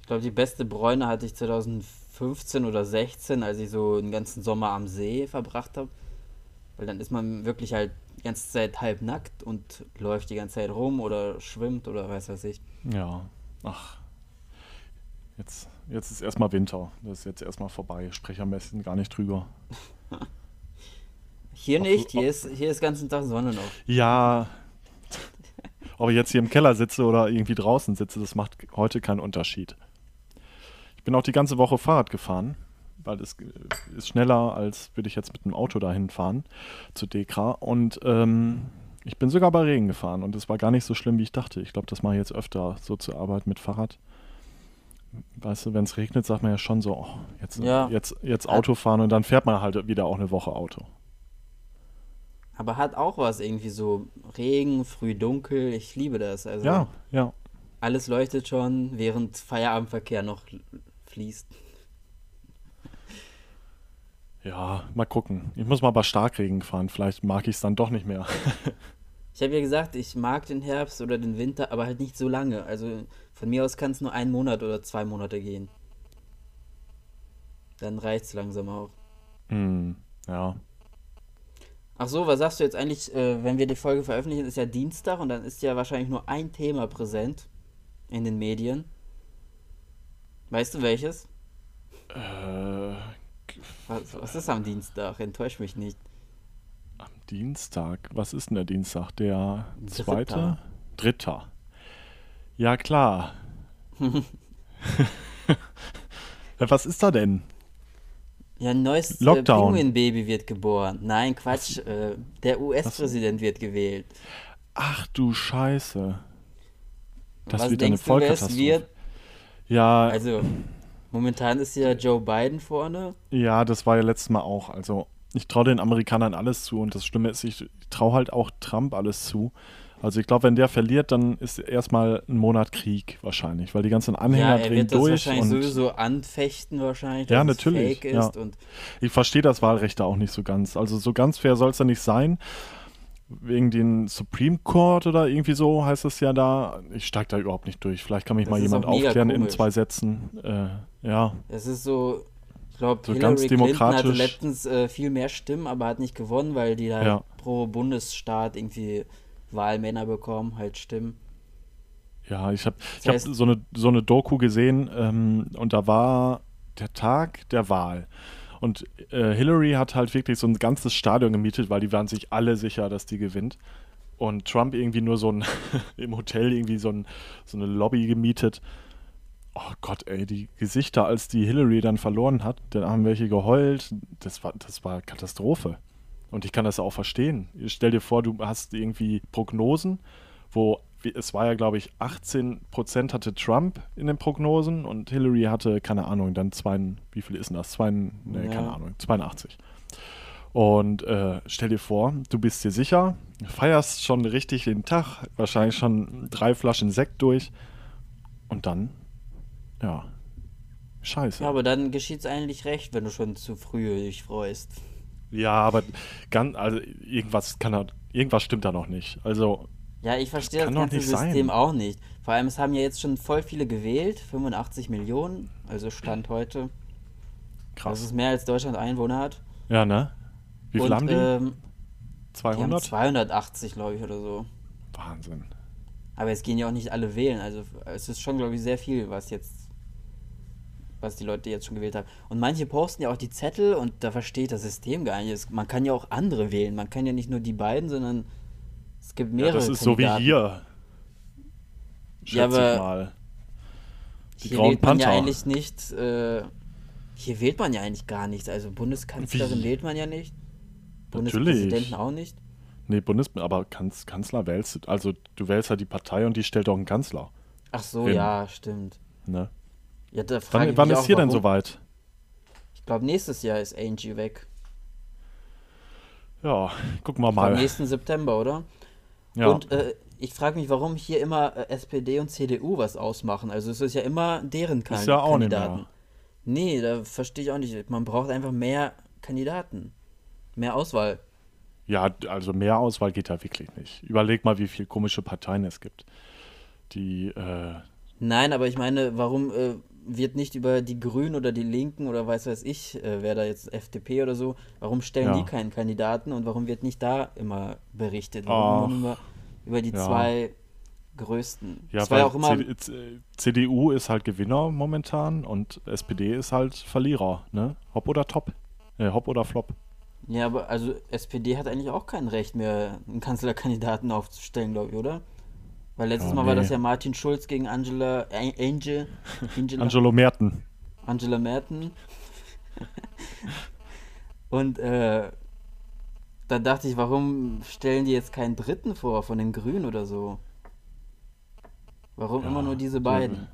Ich glaube, die beste Bräune hatte ich 2015 oder 16, als ich so den ganzen Sommer am See verbracht habe. Weil dann ist man wirklich halt die ganze Zeit halb nackt und läuft die ganze Zeit rum oder schwimmt oder weiß was ich. Ja, ach. Jetzt, jetzt ist erstmal Winter. Das ist jetzt erstmal vorbei. Ich spreche am besten gar nicht drüber. Hier Ob- nicht, hier ist, hier ist den ganzen Tag Sonne noch. Ja, ob ich jetzt hier im Keller sitze oder irgendwie draußen sitze, das macht heute keinen Unterschied. Ich bin auch die ganze Woche Fahrrad gefahren, weil es ist schneller, als würde ich jetzt mit dem Auto dahin fahren zu Dekra. Und ähm, ich bin sogar bei Regen gefahren und es war gar nicht so schlimm, wie ich dachte. Ich glaube, das mache ich jetzt öfter so zur Arbeit mit Fahrrad. Weißt du, wenn es regnet, sagt man ja schon so, oh, jetzt, Ja. jetzt, jetzt Auto fahren und dann fährt man halt wieder auch eine Woche Auto. Aber hat auch was irgendwie so Regen, früh dunkel, ich liebe das. Also Ja, ja. alles leuchtet schon, während Feierabendverkehr noch fließt. Ja, mal gucken. Ich muss mal bei Starkregen fahren. Vielleicht mag ich es dann doch nicht mehr. Ich habe ja gesagt, ich mag den Herbst oder den Winter, aber halt nicht so lange. Also von mir aus kann es nur einen Monat oder zwei Monate gehen. Dann reicht's langsam auch. hm, ja. Ach so, was sagst du jetzt eigentlich, äh, wenn wir die Folge veröffentlichen, ist ja Dienstag und dann ist ja wahrscheinlich nur ein Thema präsent in den Medien. Weißt du welches? Äh, Was, was ist am Dienstag? Enttäusch mich nicht. am Dienstag. Was ist denn der Dienstag? Der Dritter. zweite? Dritter. Ja, klar. was ist da denn? Ja, ein neues äh, Lockdown. Pinguin-Baby wird geboren. Nein, Quatsch. Äh, der US-Präsident wird gewählt. Ach du Scheiße. Das was wird eine denkst du, es Vollkatastrophe. wird? Ja, Also, momentan ist ja Joe Biden vorne. ja, das war ja letztes Mal auch. Also, ich traue den Amerikanern alles zu und das Schlimme ist, ich traue halt auch Trump alles zu. Also ich glaube, wenn der verliert, dann ist erstmal ein Monat Krieg wahrscheinlich, weil die ganzen Anhänger ja, er drehen wird das durch wahrscheinlich und sowieso anfechten wahrscheinlich, Ja, dass natürlich, es fake ja. ist. Und ich verstehe das Wahlrecht da auch nicht so ganz. Also so ganz fair soll es ja nicht sein. Wegen den Supreme Court oder irgendwie so heißt es ja da. Ich steige da überhaupt nicht durch. Vielleicht kann mich Das mal jemand aufklären in komisch. zwei Sätzen. Äh, ja, es ist so, ich glaube, So Hillary Clinton hatte letztens äh, viel mehr Stimmen, aber hat nicht gewonnen, weil die halt Ja. pro Bundesstaat irgendwie Wahlmänner bekommen, halt Stimmen. Ja, ich habe Das ich hab so, eine, so eine Doku gesehen ähm, und da war der Tag der Wahl. Und äh, Hillary hat halt wirklich so ein ganzes Stadion gemietet, weil die waren sich alle sicher, dass die gewinnt. Und Trump irgendwie nur so ein, im Hotel irgendwie so, ein, so eine Lobby gemietet. Oh Gott, ey, die Gesichter, als die Hillary dann verloren hat, dann haben welche geheult. Das war, das war Katastrophe. Und ich kann das auch verstehen. Stell dir vor, du hast irgendwie Prognosen, wo es war ja, glaube ich, 18% hatte Trump in den Prognosen und Hillary hatte, keine Ahnung, dann zwei, wie viel ist denn das? Zwei, nee, Ja. keine Ahnung, 82. Und äh, stell dir vor, du bist dir sicher, feierst schon richtig den Tag, wahrscheinlich schon drei Flaschen Sekt durch und dann, ja, scheiße. Ja, aber dann geschieht es eigentlich recht, wenn du schon zu früh dich freust. Ja, aber ganz, also irgendwas kann da, irgendwas stimmt da noch nicht. Also, Ja, ich verstehe das doch ganze nicht sein. System auch nicht. Vor allem, es haben ja jetzt schon voll viele gewählt, 85 Millionen, also Stand heute. krass. Das ist mehr als Deutschland Einwohner hat. ja, ne? Wie viel Und, haben die? Ähm, die haben 200? 280, glaube ich, oder so. Wahnsinn. Aber es gehen ja auch nicht alle wählen. Also es ist schon, glaube ich, sehr viel, was jetzt, was die Leute jetzt schon gewählt haben. Und manche posten ja auch die Zettel und da versteht das System gar nicht. Man kann ja auch andere wählen. Man kann ja nicht nur die beiden, sondern es gibt Ja, mehrere das ist so wie Kandidaten. hier. Schätze Ja, aber ich mal. Die Hier wählt man ja Panther. eigentlich nicht, äh, hier wählt man ja eigentlich gar nichts. Also Bundeskanzlerin Wie? wählt man ja nicht. Natürlich. Bundespräsidenten auch nicht. Nee, Bundes aber Kanz Kanzler wählst du. Also, du wählst halt die Partei und die stellt auch einen Kanzler. Ach so, Eben. ja, stimmt. Ne? Ja, da Wann, wann ist hier denn warum. soweit? Ich glaube, nächstes Jahr ist Angie weg. Ja, gucken wir Am mal. nächsten September, oder? Ja. Und äh, ich frage mich, warum hier immer äh, SPD und CDU was ausmachen. Also es ist ja immer deren kan Ist ja auch nicht Kandidaten. mehr. Nee, da verstehe ich auch nicht. Man braucht einfach mehr Kandidaten. Mehr Auswahl. Ja, also mehr Auswahl geht da wirklich nicht. Überleg mal, wie viele komische Parteien es gibt. Die, äh, Nein, aber ich meine, warum äh, wird nicht über die Grünen oder die Linken oder weiß weiß ich, äh, wer da jetzt FDP oder so, warum stellen Ja. die keinen Kandidaten und warum wird nicht da immer berichtet? Warum Ach. nur über, die Ja. zwei größten? ja, das weil ja auch immer, C- CDU ist halt Gewinner momentan und SPD ist halt Verlierer, ne? Hopp oder top. Äh, Hopp oder Flop. ja, aber also SPD hat eigentlich auch kein Recht mehr, einen Kanzlerkandidaten aufzustellen, glaube ich, oder? Weil letztes Ja, Mal war nee. das ja Martin Schulz gegen Angela, An- Angel, Angela, Angelo Merten. Angela Merten. Und äh, da dachte ich, warum stellen die jetzt keinen dritten vor von den Grünen oder so? Warum Ja, immer nur diese so- beiden?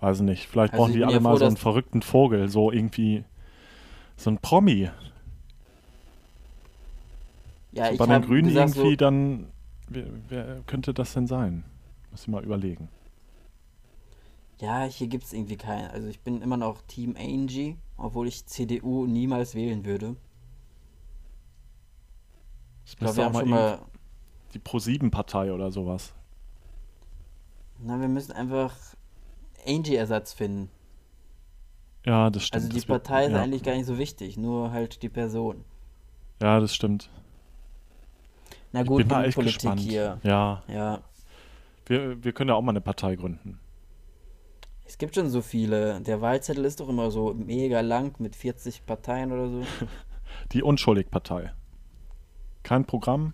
Weiß nicht. Vielleicht Also brauchen die alle ja mal froh, so einen verrückten Vogel, so irgendwie so ein Promi. Ja, ich Bei den Grünen gesagt, irgendwie so, dann, wer, wer könnte das denn sein? Muss ich mal überlegen. ja, hier gibt es irgendwie keinen. Also ich bin immer noch Team Angie, obwohl ich CDU niemals wählen würde. Das Ich glaube, wir auch haben mal schon mal, die Pro-7-Partei oder sowas. na, wir müssen einfach Angie-Ersatz finden. Ja, das stimmt. Also die das wird- Partei ist ja. eigentlich gar nicht so wichtig, nur halt die Person. Ja, das stimmt. Na Ich gut, bin mal echt Politik gespannt. hier. Ja, Ja, wir, wir können ja auch mal eine Partei gründen. es gibt schon so viele. Der Wahlzettel ist doch immer so mega lang mit 40 Parteien oder so. Die Unschuldig-Partei. Kein Programm,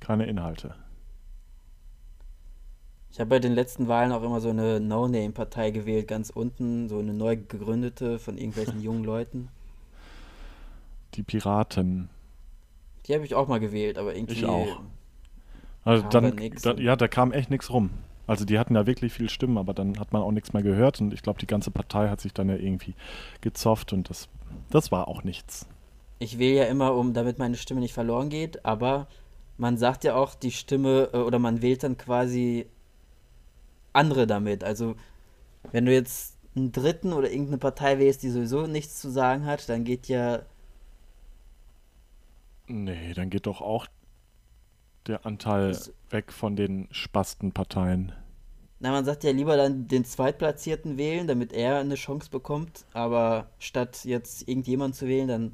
keine Inhalte. Ich habe bei den letzten Wahlen auch immer so eine No-Name-Partei gewählt, ganz unten, so eine neu gegründete von irgendwelchen jungen Leuten. Die Piraten. Die habe ich auch mal gewählt, aber irgendwie. Ich auch. Also dann, da ja, da kam echt nichts rum. Also die hatten ja wirklich viel Stimmen, aber dann hat man auch nichts mehr gehört und ich glaube, die ganze Partei hat sich dann ja irgendwie gezofft und das, das war auch nichts. Ich wähle ja immer, um damit meine Stimme nicht verloren geht, aber man sagt ja auch die Stimme äh, oder man wählt dann quasi andere damit. Also wenn du jetzt einen dritten oder irgendeine Partei wählst, die sowieso nichts zu sagen hat, dann geht ja Nee, dann geht doch auch der Anteil Das- weg von den Spastenparteien. Na, man sagt ja lieber dann den Zweitplatzierten wählen, damit er eine Chance bekommt, aber statt jetzt irgendjemand zu wählen, dann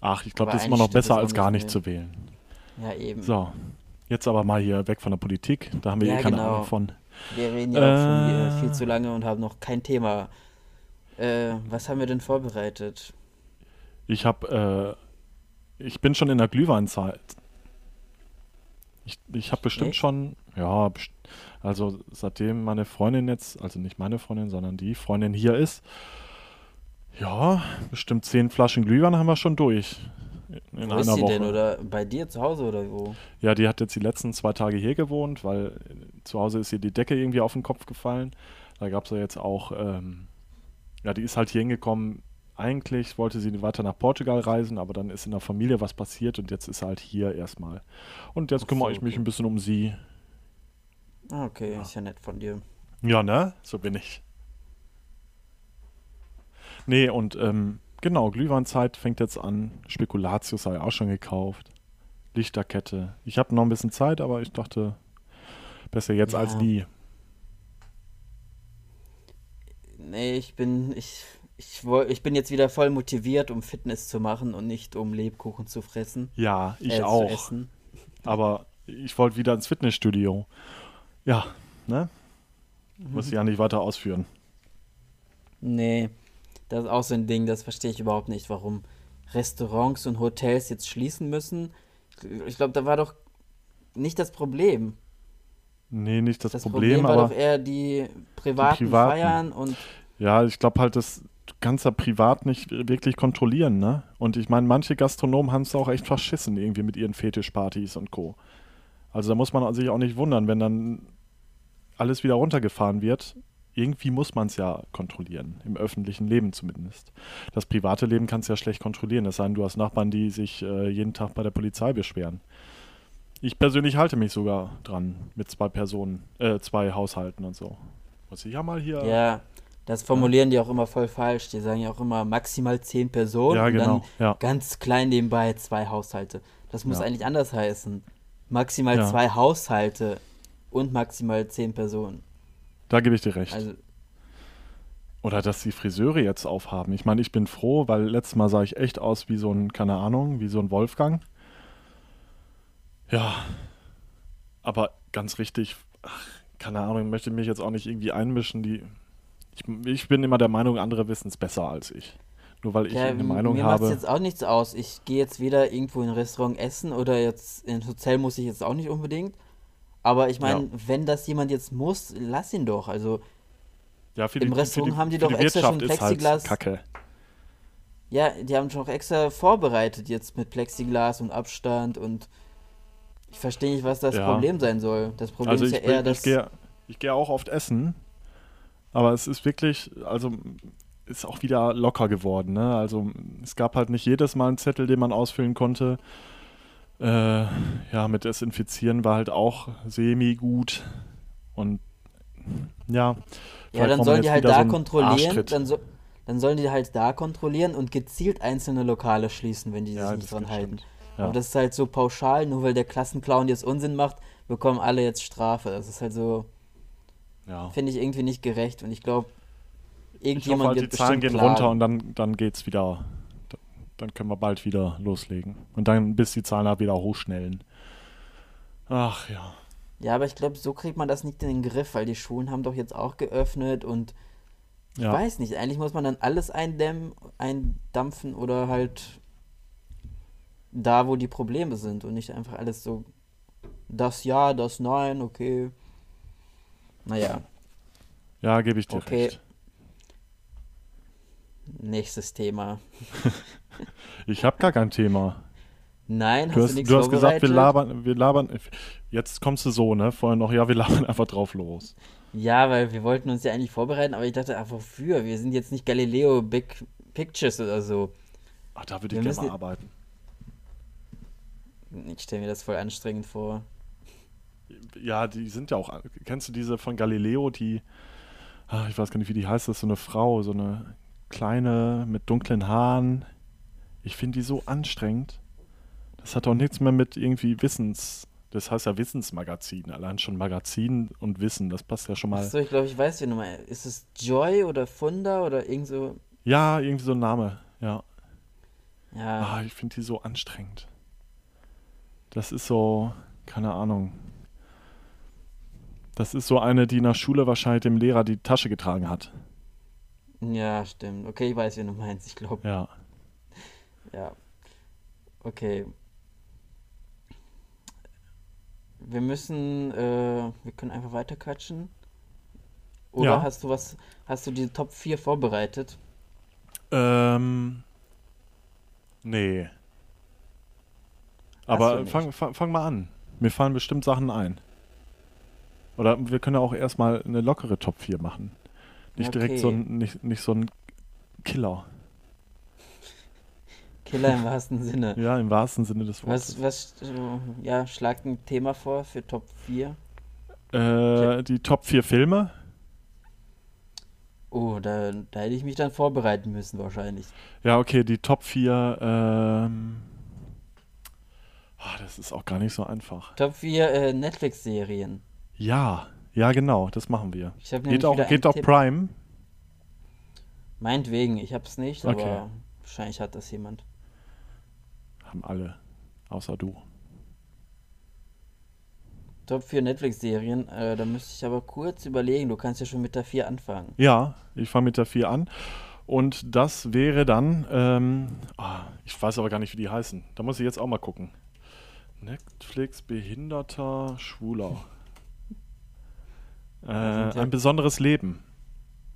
Ach, ich glaube, das ist immer noch besser als gar nicht, nee. zu wählen. ja eben. So, Jetzt aber mal hier weg von der Politik. Da haben wir Ja, eh keine genau. Ahnung von. Wir reden ja auch schon Äh. hier viel zu lange und haben noch kein Thema. Äh, was haben wir denn vorbereitet? Ich habe, äh, ich bin schon in der Glühweinzeit. Ich, ich habe bestimmt schon, ja, also seitdem meine Freundin jetzt, also nicht meine Freundin, sondern die Freundin hier ist, ja, bestimmt zehn Flaschen Glühwein haben wir schon durch. In Wo ist sie Woche. denn? Oder bei dir zu Hause oder wo? Ja, die hat jetzt die letzten zwei Tage hier gewohnt, weil äh, zu Hause ist ihr die Decke irgendwie auf den Kopf gefallen. Da gab es ja jetzt auch, ähm, ja, die ist halt hier hingekommen. Eigentlich wollte sie weiter nach Portugal reisen, aber dann ist in der Familie was passiert und jetzt ist halt hier erstmal. Und jetzt Ach kümmere so, ich mich okay. ein bisschen um sie. Ah, okay, ist ja nett von dir. Ja, ne? So bin ich. Nee, und ähm, genau, Glühweinzeit fängt jetzt an. Spekulatius sei auch schon gekauft. Lichterkette. Ich habe noch ein bisschen Zeit, aber ich dachte, besser jetzt als Ja. nie. Nee, ich bin, ich, ich, ich bin jetzt wieder voll motiviert, um Fitness zu machen und nicht um Lebkuchen zu fressen. Ja, ich äh, auch. essen. Aber ich wollte wieder ins Fitnessstudio. Ja, ne? Muss ich ja nicht weiter ausführen. Nee, das ist auch so ein Ding, das verstehe ich überhaupt nicht, warum Restaurants und Hotels jetzt schließen müssen. Ich glaube, da war doch nicht das Problem. Nee, nicht das, Das Problem, Problem, war aber doch eher die privaten, Privaten. Feiern und ja, ich glaube halt, das du kannst ja privat nicht wirklich kontrollieren, ne? Und ich meine, manche Gastronomen haben es auch echt verschissen irgendwie mit ihren Fetischpartys und Co. Also da muss man sich auch nicht wundern, wenn dann alles wieder runtergefahren wird. Irgendwie muss man es ja kontrollieren, im öffentlichen Leben zumindest. Das private Leben kannst du ja schlecht kontrollieren, es sei denn, du hast Nachbarn, die sich äh, jeden Tag bei der Polizei beschweren. Ich persönlich halte mich sogar dran mit zwei Personen, äh, zwei Haushalten und so. Muss ich ja mal hier. ja, das formulieren die auch immer voll falsch. Die sagen ja auch immer maximal zehn Personen Ja, und genau. dann Ja. ganz klein nebenbei zwei Haushalte. Das muss Ja. eigentlich anders heißen. Maximal Ja. zwei Haushalte und maximal zehn Personen. Da gebe ich dir recht. Also, Oder dass die Friseure jetzt aufhaben. Ich meine, ich bin froh, weil letztes Mal sah ich echt aus wie so ein, keine Ahnung, wie so ein Wolfgang. Ja. Aber ganz richtig, ach, keine Ahnung, ich möchte mich jetzt auch nicht irgendwie einmischen. Die, ich, ich bin immer der Meinung, andere wissen es besser als ich. Nur weil ich ja, eine Meinung mir macht habe. jetzt auch nichts aus. Ich gehe jetzt weder irgendwo in ein Restaurant essen oder jetzt in ein Hotel muss ich jetzt auch nicht unbedingt. Aber ich meine, Ja. wenn das jemand jetzt muss, lass ihn doch. Also, ja, im die, Restaurant die, haben die doch die extra Wirtschaft schon halt Plexiglas- Kacke. ja, die haben schon auch extra vorbereitet jetzt mit Plexiglas und Abstand und ich verstehe nicht, was das Ja. Problem sein soll. Das Problem Also ist ich, ja eher, bin- ich dass. gehe ich gehe auch oft essen, aber es ist wirklich, also ist auch wieder locker geworden. Ne? Also es gab halt nicht jedes Mal einen Zettel, den man ausfüllen konnte. Äh, ja, mit Desinfizieren war halt auch semi gut und ja. Ja, dann sollen die halt da so kontrollieren, dann, so, dann sollen die halt da kontrollieren und gezielt einzelne Lokale schließen, wenn die Ja, sich nicht dran halten. Ja. Aber das ist halt so pauschal, nur weil der Klassenclown jetzt Unsinn macht, bekommen alle jetzt Strafe. Das ist halt so, ja. finde ich irgendwie nicht gerecht und ich glaube, Ich hoffe irgendjemand halt, die wird Zahlen bestimmt gehen runter klagen. und dann, dann geht's wieder. Dann können wir bald wieder loslegen. Und dann, bis die Zahlen halt wieder hochschnellen. Ach ja. Ja, aber ich glaube, so kriegt man das nicht in den Griff, weil die Schulen haben doch jetzt auch geöffnet und ich Ja. weiß nicht, eigentlich muss man dann alles eindämmen, eindampfen oder halt da, wo die Probleme sind und nicht einfach alles so das ja, das nein, okay. Naja, Ja, gebe ich dir Okay. recht. nächstes Thema. Ich habe gar kein Thema. Nein, Du hast du du hast gesagt, wir labern, wir labern. Jetzt kommst du so, ne? Vorher noch, ja, wir labern einfach drauf los. Ja, weil wir wollten uns ja eigentlich vorbereiten, aber ich dachte, ach, wofür? Wir sind jetzt nicht Galileo Big Pictures oder so. Ach, da würde ich gerne mal arbeiten. Ich stelle mir das voll anstrengend vor. Ja, die sind ja auch. Kennst du diese von Galileo, die. Ah, ich weiß gar nicht, wie die heißt. Das ist so eine Frau, so eine kleine mit dunklen Haaren. Ich finde die so anstrengend. Das hat auch nichts mehr mit irgendwie Wissens. Das heißt ja Wissensmagazin. Allein schon Magazin und Wissen, das passt ja schon mal. Achso, ich glaube, ich weiß, du meinst. Ist es Joy oder Funda oder irgend so? Ja, irgendwie so ein Name. Ja. Ja, Ah, ich finde die so anstrengend. Das ist so, keine Ahnung. Das ist so eine, die nach Schule wahrscheinlich dem Lehrer die Tasche getragen hat. Ja, stimmt. Okay, ich weiß, wie du meinst, ich glaube. Ja. Ja. Okay. Wir müssen, äh, wir können einfach weiter quatschen. Oder Ja. hast du was, hast du die Top 4 vorbereitet? Ähm. Nee. Hast Aber fang, fang, fang mal an. Mir fallen bestimmt Sachen ein. Oder wir können ja auch erstmal eine lockere Top 4 machen. Nicht direkt so Okay. ein, nicht, nicht so ein Killer. Killer im wahrsten Sinne. Ja, im wahrsten Sinne des Wortes. Was, was, ja, schlag ein Thema vor für Top 4. Äh, die Top 4 Filme. Oh, da, da hätte ich mich dann vorbereiten müssen, wahrscheinlich. Ja, okay, die Top 4. Ähm, ah, das ist auch gar nicht so einfach. Top 4 äh, Netflix-Serien. Ja, ja, genau, das machen wir. Geht auch, geht auch. Prime. Meinetwegen, ich hab's nicht, Okay. aber wahrscheinlich hat das jemand. Haben alle, außer du. Top 4 Netflix-Serien, äh, da müsste ich aber kurz überlegen. Du kannst ja schon mit der 4 anfangen. Ja, ich fange mit der 4 an. Und das wäre dann, ähm, ah, ich weiß aber gar nicht, wie die heißen. Da muss ich jetzt auch mal gucken. Netflix Behinderter Schwuler. Äh, ja- ein besonderes Leben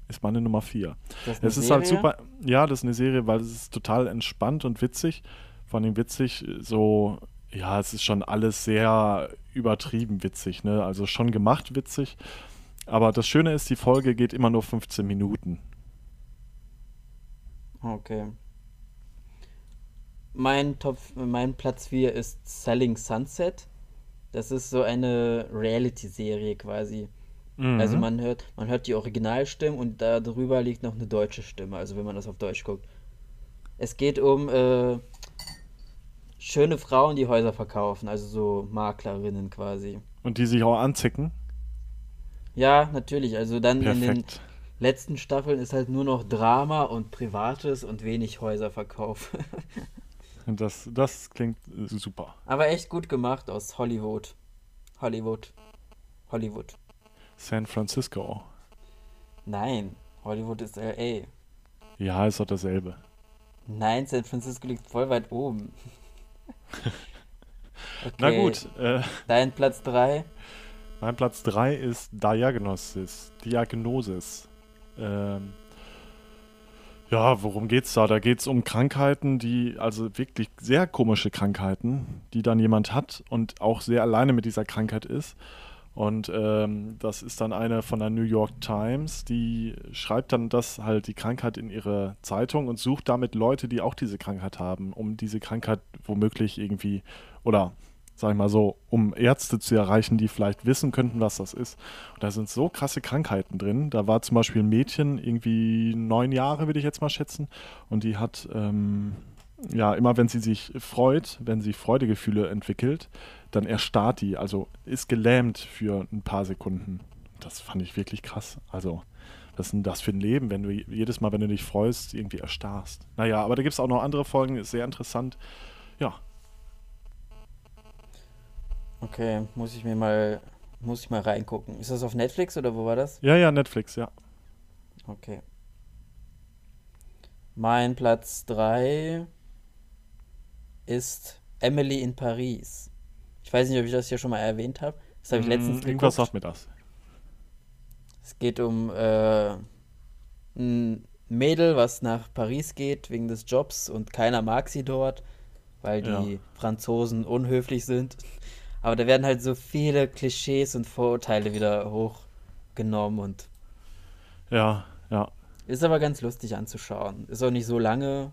ist meine Nummer 4. Das ist eine Es ist halt super, ja, das ist eine Serie, weil es ist total entspannt und witzig. Vor allem witzig, so, ja, es ist schon alles sehr übertrieben witzig, ne? Also schon gemacht witzig. Aber das Schöne ist, die Folge geht immer nur 15 Minuten. Okay. Mein Top, mein Platz 4 ist Selling Sunset. Das ist so eine Reality-Serie quasi. Also Mhm. man hört, man hört die Originalstimme und da drüber liegt noch eine deutsche Stimme, also wenn man das auf Deutsch guckt. Es geht um äh, schöne Frauen, die Häuser verkaufen, also so Maklerinnen quasi. Und die sich auch anzicken. Ja, natürlich, also dann in den Perfekt. letzten Staffeln ist halt nur noch Drama und Privates und wenig Häuserverkauf. Und das, das klingt äh, super. Aber echt gut gemacht aus Hollywood. Hollywood. Hollywood. San Francisco. Nein, Hollywood ist LA. Ja, ist doch dasselbe. Nein, San Francisco liegt voll weit oben. Na Okay, gut, äh, Dein Platz 3. Mein Platz 3 ist Diagnosis. Diagnosis. Ähm, ja, worum geht's da? Da geht's um Krankheiten, die, also wirklich sehr komische Krankheiten, die dann jemand hat und auch sehr alleine mit dieser Krankheit ist. Und ähm, das ist dann eine von der New York Times, die schreibt dann das halt die Krankheit in ihre Zeitung und sucht damit Leute, die auch diese Krankheit haben, um diese Krankheit womöglich irgendwie oder sag ich mal so, um Ärzte zu erreichen, die vielleicht wissen könnten, was das ist. Und da sind so krasse Krankheiten drin. Da war zum Beispiel ein Mädchen, irgendwie neun Jahre, würde ich jetzt mal schätzen, und die hat, ähm, ja, immer wenn sie sich freut, wenn sie Freudegefühle entwickelt, dann erstarrt die, also ist gelähmt für ein paar Sekunden. Das fand ich wirklich krass. Also, was ist denn das für ein Leben, wenn du jedes Mal, wenn du dich freust, irgendwie erstarrst? Naja, aber da gibt es auch noch andere Folgen, ist sehr interessant. Ja, Okay, muss ich mir mal, muss ich mal reingucken. Ist das auf Netflix oder wo war das? ja, ja, Netflix, ja. Okay. Mein Platz 3 ist Emily in Paris. Ich weiß nicht, ob ich das hier schon mal erwähnt habe. Das habe ich letztens Mm, Irgendwas geguckt. sagt mir das. Es geht um äh, ein Mädel, was nach Paris geht wegen des Jobs und keiner mag sie dort, weil die Ja. Franzosen unhöflich sind. Aber da werden halt so viele Klischees und Vorurteile wieder hochgenommen und Ja, ja. ist aber ganz lustig anzuschauen. Ist auch nicht so lange.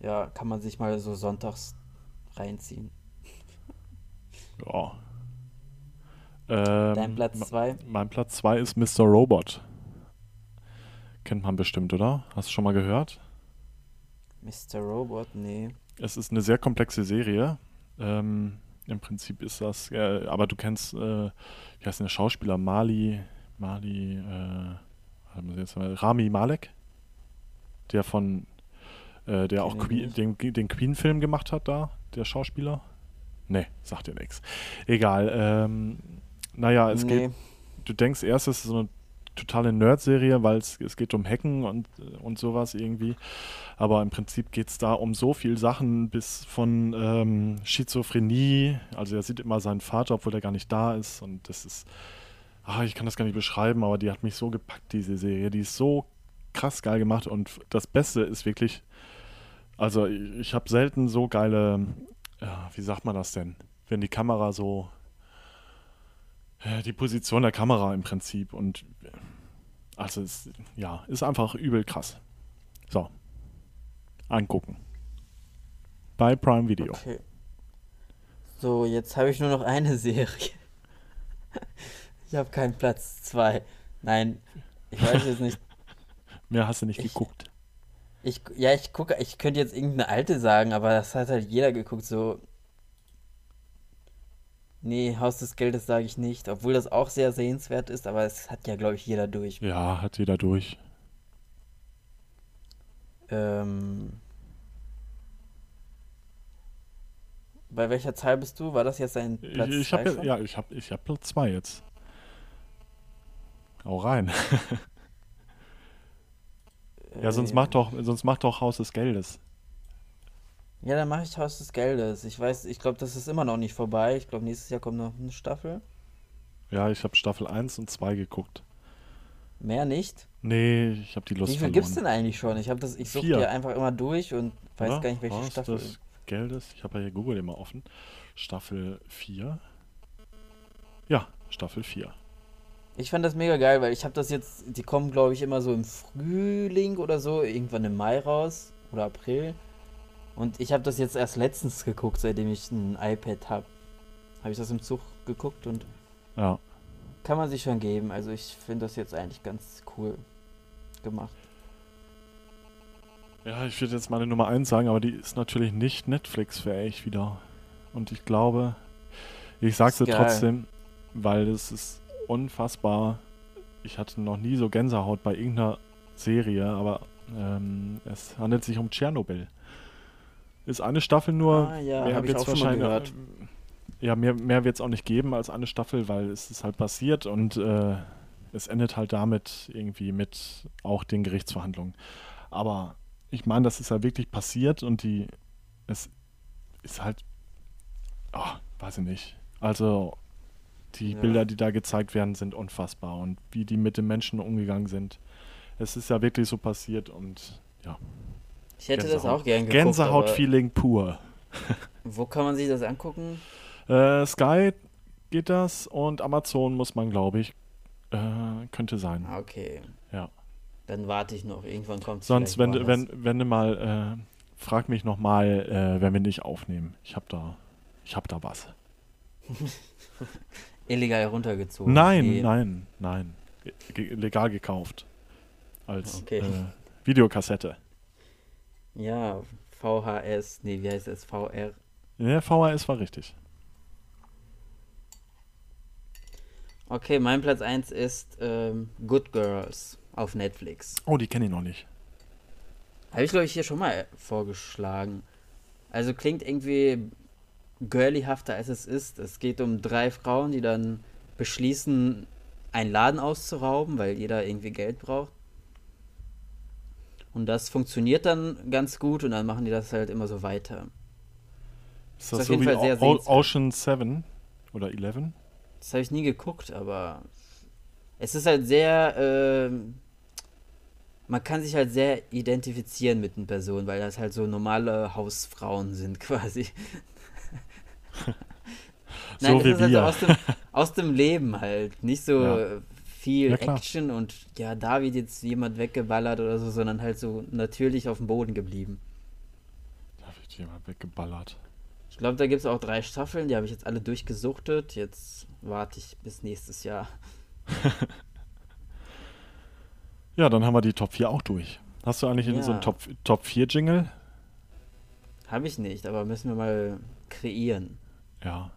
Ja, kann man sich mal so sonntags reinziehen. ja. Ähm, Dein Platz ma- 2? Mein Platz 2 ist Mr. Robot. Kennt man bestimmt, oder? Hast du schon mal gehört? Mr. Robot? Nee. Es ist eine sehr komplexe Serie. Ähm, Im Prinzip ist das, äh, aber du kennst, äh, wie heißt denn der Schauspieler? Mali, Mali, äh, jetzt mal, Rami Malek? Der von, äh, der auch Kenn Queen, den, den Queen-Film gemacht hat da, der Schauspieler. Nee, sagt dir nichts. Egal. Ähm, naja, es Nee. geht. Du denkst erst, es ist so eine totale Nerd-Serie, weil es, es geht um Hacken und, und sowas irgendwie. Aber im Prinzip geht es da um so viel Sachen, bis von ähm, Schizophrenie. Also er sieht immer seinen Vater, obwohl er gar nicht da ist. Und das ist. Ah, ich kann das gar nicht beschreiben, aber die hat mich so gepackt, diese Serie. Die ist so krass geil gemacht. Und das Beste ist wirklich. Also ich, ich habe selten so geile. Ja, wie sagt man das denn? Wenn die Kamera so äh, die Position der Kamera im Prinzip und also es, ja, ist einfach übel krass. So. Angucken. Bei Prime Video. Okay. So, jetzt habe ich nur noch eine Serie. Ich habe keinen Platz zwei. Nein, ich weiß jetzt nicht. Mehr hast du nicht Ich- geguckt. Ich, ja, ich gucke, ich könnte jetzt irgendeine alte sagen, aber das hat halt jeder geguckt, so. Nee, Haus des Geldes sage ich nicht, obwohl das auch sehr sehenswert ist, aber es hat ja, glaube ich, jeder durch. Ja, hat jeder durch. Ähm, bei welcher Zahl bist du? War das jetzt dein Platz ich ich zwei habe schon? ja, ich habe ich hab Platz zwei jetzt. Hau rein. Ja, sonst Äh, mach doch, sonst mach doch Haus des Geldes. Ja, dann mache ich Haus des Geldes. Ich weiß, ich glaube, das ist immer noch nicht vorbei. Ich glaube, nächstes Jahr kommt noch eine Staffel. Ja, ich habe Staffel 1 und 2 geguckt. Mehr nicht. Nee, ich habe die Lust Wie viel verloren. gibt's denn eigentlich schon? Ich habe das, ich suche Vier. dir einfach immer durch und weiß Oder? gar nicht, welche Haus Staffel. des Geldes. Ich habe ja hier Google immer offen. Staffel 4. Ja, Staffel 4. Ich fand das mega geil, weil ich habe das jetzt, die kommen glaube ich immer so im Frühling oder so, irgendwann im Mai raus oder April. Und ich habe das jetzt erst letztens geguckt, seitdem ich ein iPad habe. Habe ich das im Zug geguckt und Ja. kann man sich schon geben. Also ich finde das jetzt eigentlich ganz cool gemacht. Ja, ich würde jetzt meine Nummer 1 sagen, aber die ist natürlich nicht Netflix-fähig wieder. Und ich glaube, ich sage geil. trotzdem, weil es ist unfassbar. Ich hatte noch nie so Gänsehaut bei irgendeiner Serie, aber ähm, es handelt sich um Tschernobyl. Ist eine Staffel nur. Ah, ja, mehr wird's auch schon mal wahrscheinlich- Ja, mehr, mehr wird es auch nicht geben als eine Staffel, weil es ist halt passiert und äh, es endet halt damit irgendwie mit auch den Gerichtsverhandlungen. Aber ich meine, das ist ja wirklich passiert und die, es ist halt, oh, weiß ich nicht. Also die Ja. Bilder, die da gezeigt werden, sind unfassbar und wie die mit den Menschen umgegangen sind. Es ist ja wirklich so passiert und ja, Ich hätte das Gänsehaut. auch gern geguckt. Gänsehaut-Feeling pur. Wo kann man sich das angucken? Äh, Sky geht das und Amazon muss man, glaube ich, äh, könnte sein. Ah, okay. Ja. Dann warte ich noch. Irgendwann kommt Sonst, wenn, du- wenn, wenn du mal, äh, frag mich nochmal, äh, wenn wir nicht aufnehmen. Ich hab da, ich hab da was. Illegal heruntergezogen. Nein, Nee. nein, nein. Ge legal gekauft. Als Okay. äh, Videokassette. Ja, VHS. Nee, wie heißt es? VR. Ja, VHS war richtig. Okay, mein Platz 1 ist ähm, Good Girls auf Netflix. Oh, die kenne ich noch nicht. Habe ich, glaube ich, hier schon mal vorgeschlagen. Also klingt irgendwie girlyhafter, als es ist. Es geht um drei Frauen, die dann beschließen, einen Laden auszurauben, weil jeder irgendwie Geld braucht. Und das funktioniert dann ganz gut und dann machen die das halt immer so weiter. Ist das auf so jeden wie Fall sehr o. Ocean 7 oder 11? Das habe ich nie geguckt, aber es ist halt sehr, ähm, man kann sich halt sehr identifizieren mit den Personen, weil das halt so normale Hausfrauen sind quasi. So das wie ist halt so wir. aus dem, aus dem Leben halt. Nicht so Ja. viel Ja. Action und ja, da wird jetzt jemand weggeballert oder so, sondern halt so natürlich auf dem Boden geblieben. Da wird jemand weggeballert. Ich glaube, da gibt es auch drei Staffeln, die habe ich jetzt alle durchgesuchtet. Jetzt warte ich bis nächstes Jahr. Ja, dann haben wir die Top 4 auch durch. Hast du eigentlich in so Ja. einen Top, Top 4 Jingle? Habe ich nicht, aber müssen wir mal kreieren. Ja.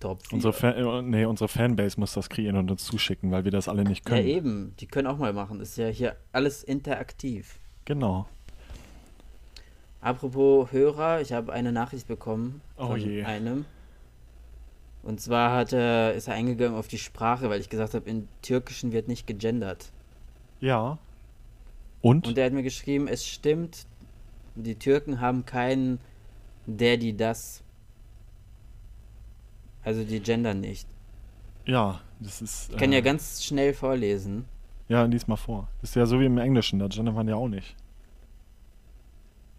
Top 4. Unsere, Fan, äh, nee, unsere Fanbase muss das kreieren und uns zuschicken, weil wir das alle nicht ja, können. eben. Die können auch mal machen. Ist ja hier alles interaktiv. Genau. Apropos Hörer, ich habe eine Nachricht bekommen Oh von je. einem. Und zwar hat er, ist er eingegangen auf die Sprache, weil ich gesagt habe, in Türkischen wird nicht gegendert. Ja. Und? Und er hat mir geschrieben, es stimmt, die Türken haben keinen der, die, das. Also die gendern nicht. ja, das ist. Ich kann ja äh, ganz schnell vorlesen. Ja, lies mal vor. Ist ja so wie im Englischen, da gendert man ja auch nicht.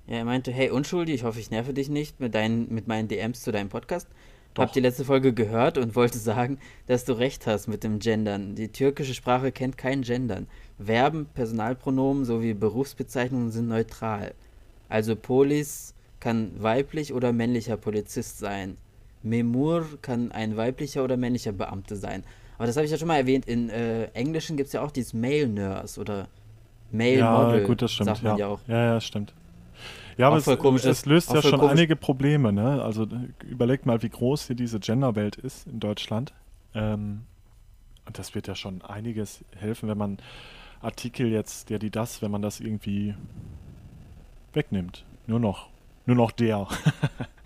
Ja, er meinte, hey Unschuldi, ich hoffe, ich nerve dich nicht mit, deinen, mit meinen DMs zu deinem Podcast. Doch. Hab die letzte Folge gehört und wollte sagen, dass du recht hast mit dem Gendern. Die türkische Sprache kennt kein Gendern. Verben, Personalpronomen sowie Berufsbezeichnungen sind neutral. Also Polis kann weiblich oder männlicher Polizist sein. Memur kann ein weiblicher oder männlicher Beamte sein. Aber das habe ich ja schon mal erwähnt. In äh, Englischen gibt es ja auch dieses Male Nurse oder Male ja, Model. gut, das stimmt. Ja. ja ja, ja, stimmt. Ja, aber es, komisch, es löst ja schon komisch- einige Probleme, ne? Also überlegt mal, wie groß hier diese Genderwelt ist in Deutschland. Ähm, und das wird ja schon einiges helfen, wenn man Artikel jetzt, der, die, das, wenn man das irgendwie wegnimmt. Nur noch. Nur noch der.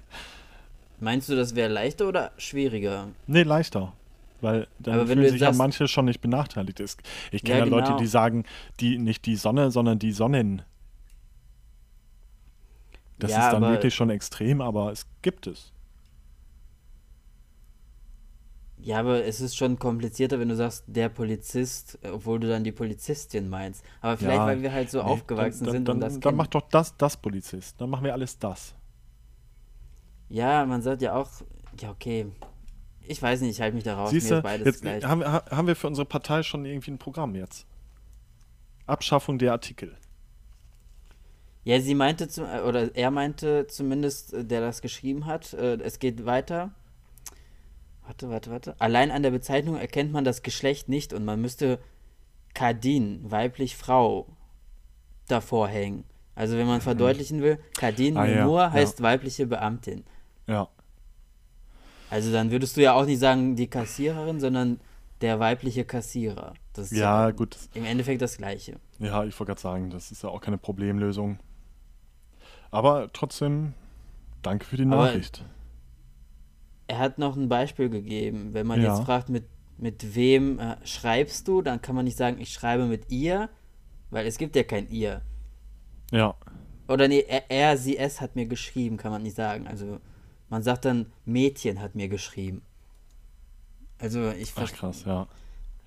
Meinst du, das wäre leichter oder schwieriger? nee, leichter. Weil dann Aber fühlen sich ja sagst- manche schon nicht benachteiligt. Es- Ich kenne Ja, ja, Leute, genau. die sagen, die nicht die Sonne, sondern die Sonnen. Das Ja, ist dann wirklich schon extrem, aber es gibt es. Ja, aber es ist schon komplizierter, wenn du sagst, der Polizist, obwohl du dann die Polizistin meinst. Aber vielleicht, Ja, weil wir halt so Nee, aufgewachsen dann, sind dann, und das dann mach doch das, das Polizist. Dann machen wir alles das. Ja, man sagt ja auch, ja, okay. Ich weiß nicht, ich halte mich da raus. Siehst Mir beides jetzt gleich. haben, haben wir für unsere Partei schon irgendwie ein Programm jetzt. Abschaffung der Artikel. Ja, sie meinte, zum, äh, oder er meinte zumindest, äh, der das geschrieben hat, äh, es geht weiter. Warte, warte, warte. Allein an der Bezeichnung erkennt man das Geschlecht nicht und man müsste Kadin, weiblich Frau, davor hängen. Also wenn man verdeutlichen will, Kadin Ah, ja, Memur ja. heißt weibliche Beamtin. Ja. Also dann würdest du ja auch nicht sagen die Kassiererin, sondern der weibliche Kassierer. Das ist Ja, ja gut. im Endeffekt das Gleiche. Ja, ich wollte gerade sagen, das ist ja auch keine Problemlösung. Aber trotzdem, danke für die Aber- Nachricht. Er hat noch ein Beispiel gegeben. Wenn man Ja. jetzt fragt, mit, mit wem äh, schreibst du, dann kann man nicht sagen, ich schreibe mit ihr, weil es gibt ja kein ihr. Ja. Oder nee, er, er, sie, es hat mir geschrieben, kann man nicht sagen. Also man sagt dann, Mädchen hat mir geschrieben. Also ich verstehe. krass, ja.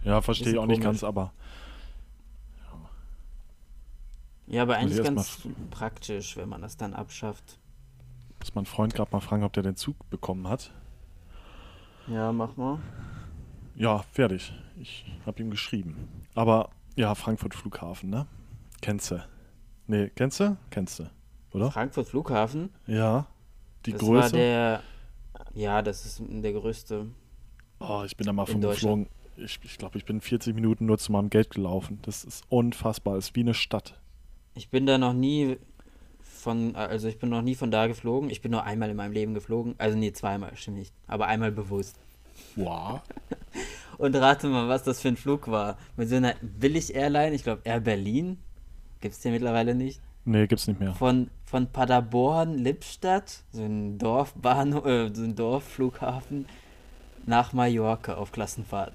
Ja, verstehe ich auch nicht komisch. ganz, aber Ja, aber Muss ich eigentlich ganz praktisch, wenn man das dann abschafft. muss mein Freund gerade mal fragen, ob der den Zug bekommen hat. Ja, mach mal. Ja, fertig. Ich habe ihm geschrieben. Aber ja, Frankfurt Flughafen, ne? Kennst du? Nee, kennst du? Kennst du, oder? Frankfurt Flughafen. Ja. Die das war Größe. der. Ja, das ist der größte. Oh, ich bin da mal geflogen. Ich, ich glaube, ich bin 40 Minuten nur zu meinem Geld gelaufen. Das ist unfassbar. Das ist wie eine Stadt. Ich bin da noch nie von, also ich bin noch nie von da geflogen. Ich bin nur einmal in meinem Leben geflogen. Also nee, zweimal, stimmt nicht. Aber einmal bewusst. Wow. Und rate mal, was das für ein Flug war. Mit so einer Billig-Airline, ich glaube Air Berlin. Gibt's hier mittlerweile nicht. Nee, gibt's nicht mehr. Von, von Paderborn, Lippstadt, so ein Dorfbahn, äh, so ein Dorfflughafen, nach Mallorca auf Klassenfahrt.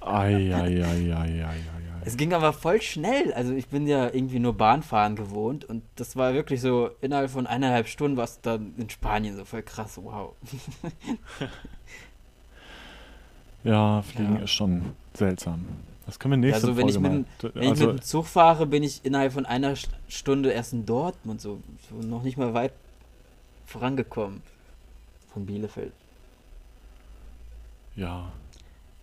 Ei, ei, ei, ei, ei, ei, ei. Es ging aber voll schnell. Also ich bin ja irgendwie nur Bahnfahren gewohnt und das war wirklich so innerhalb von eineinhalb Stunden was dann in Spanien so voll krass. Wow. Ja, Fliegen Ja. ist schon seltsam. Das können wir nächste so wenn Folge ich, mit, wenn ich also, mit dem Zug fahre, bin ich innerhalb von einer St- Stunde erst in Dortmund so, so noch nicht mal weit vorangekommen von Bielefeld. ja.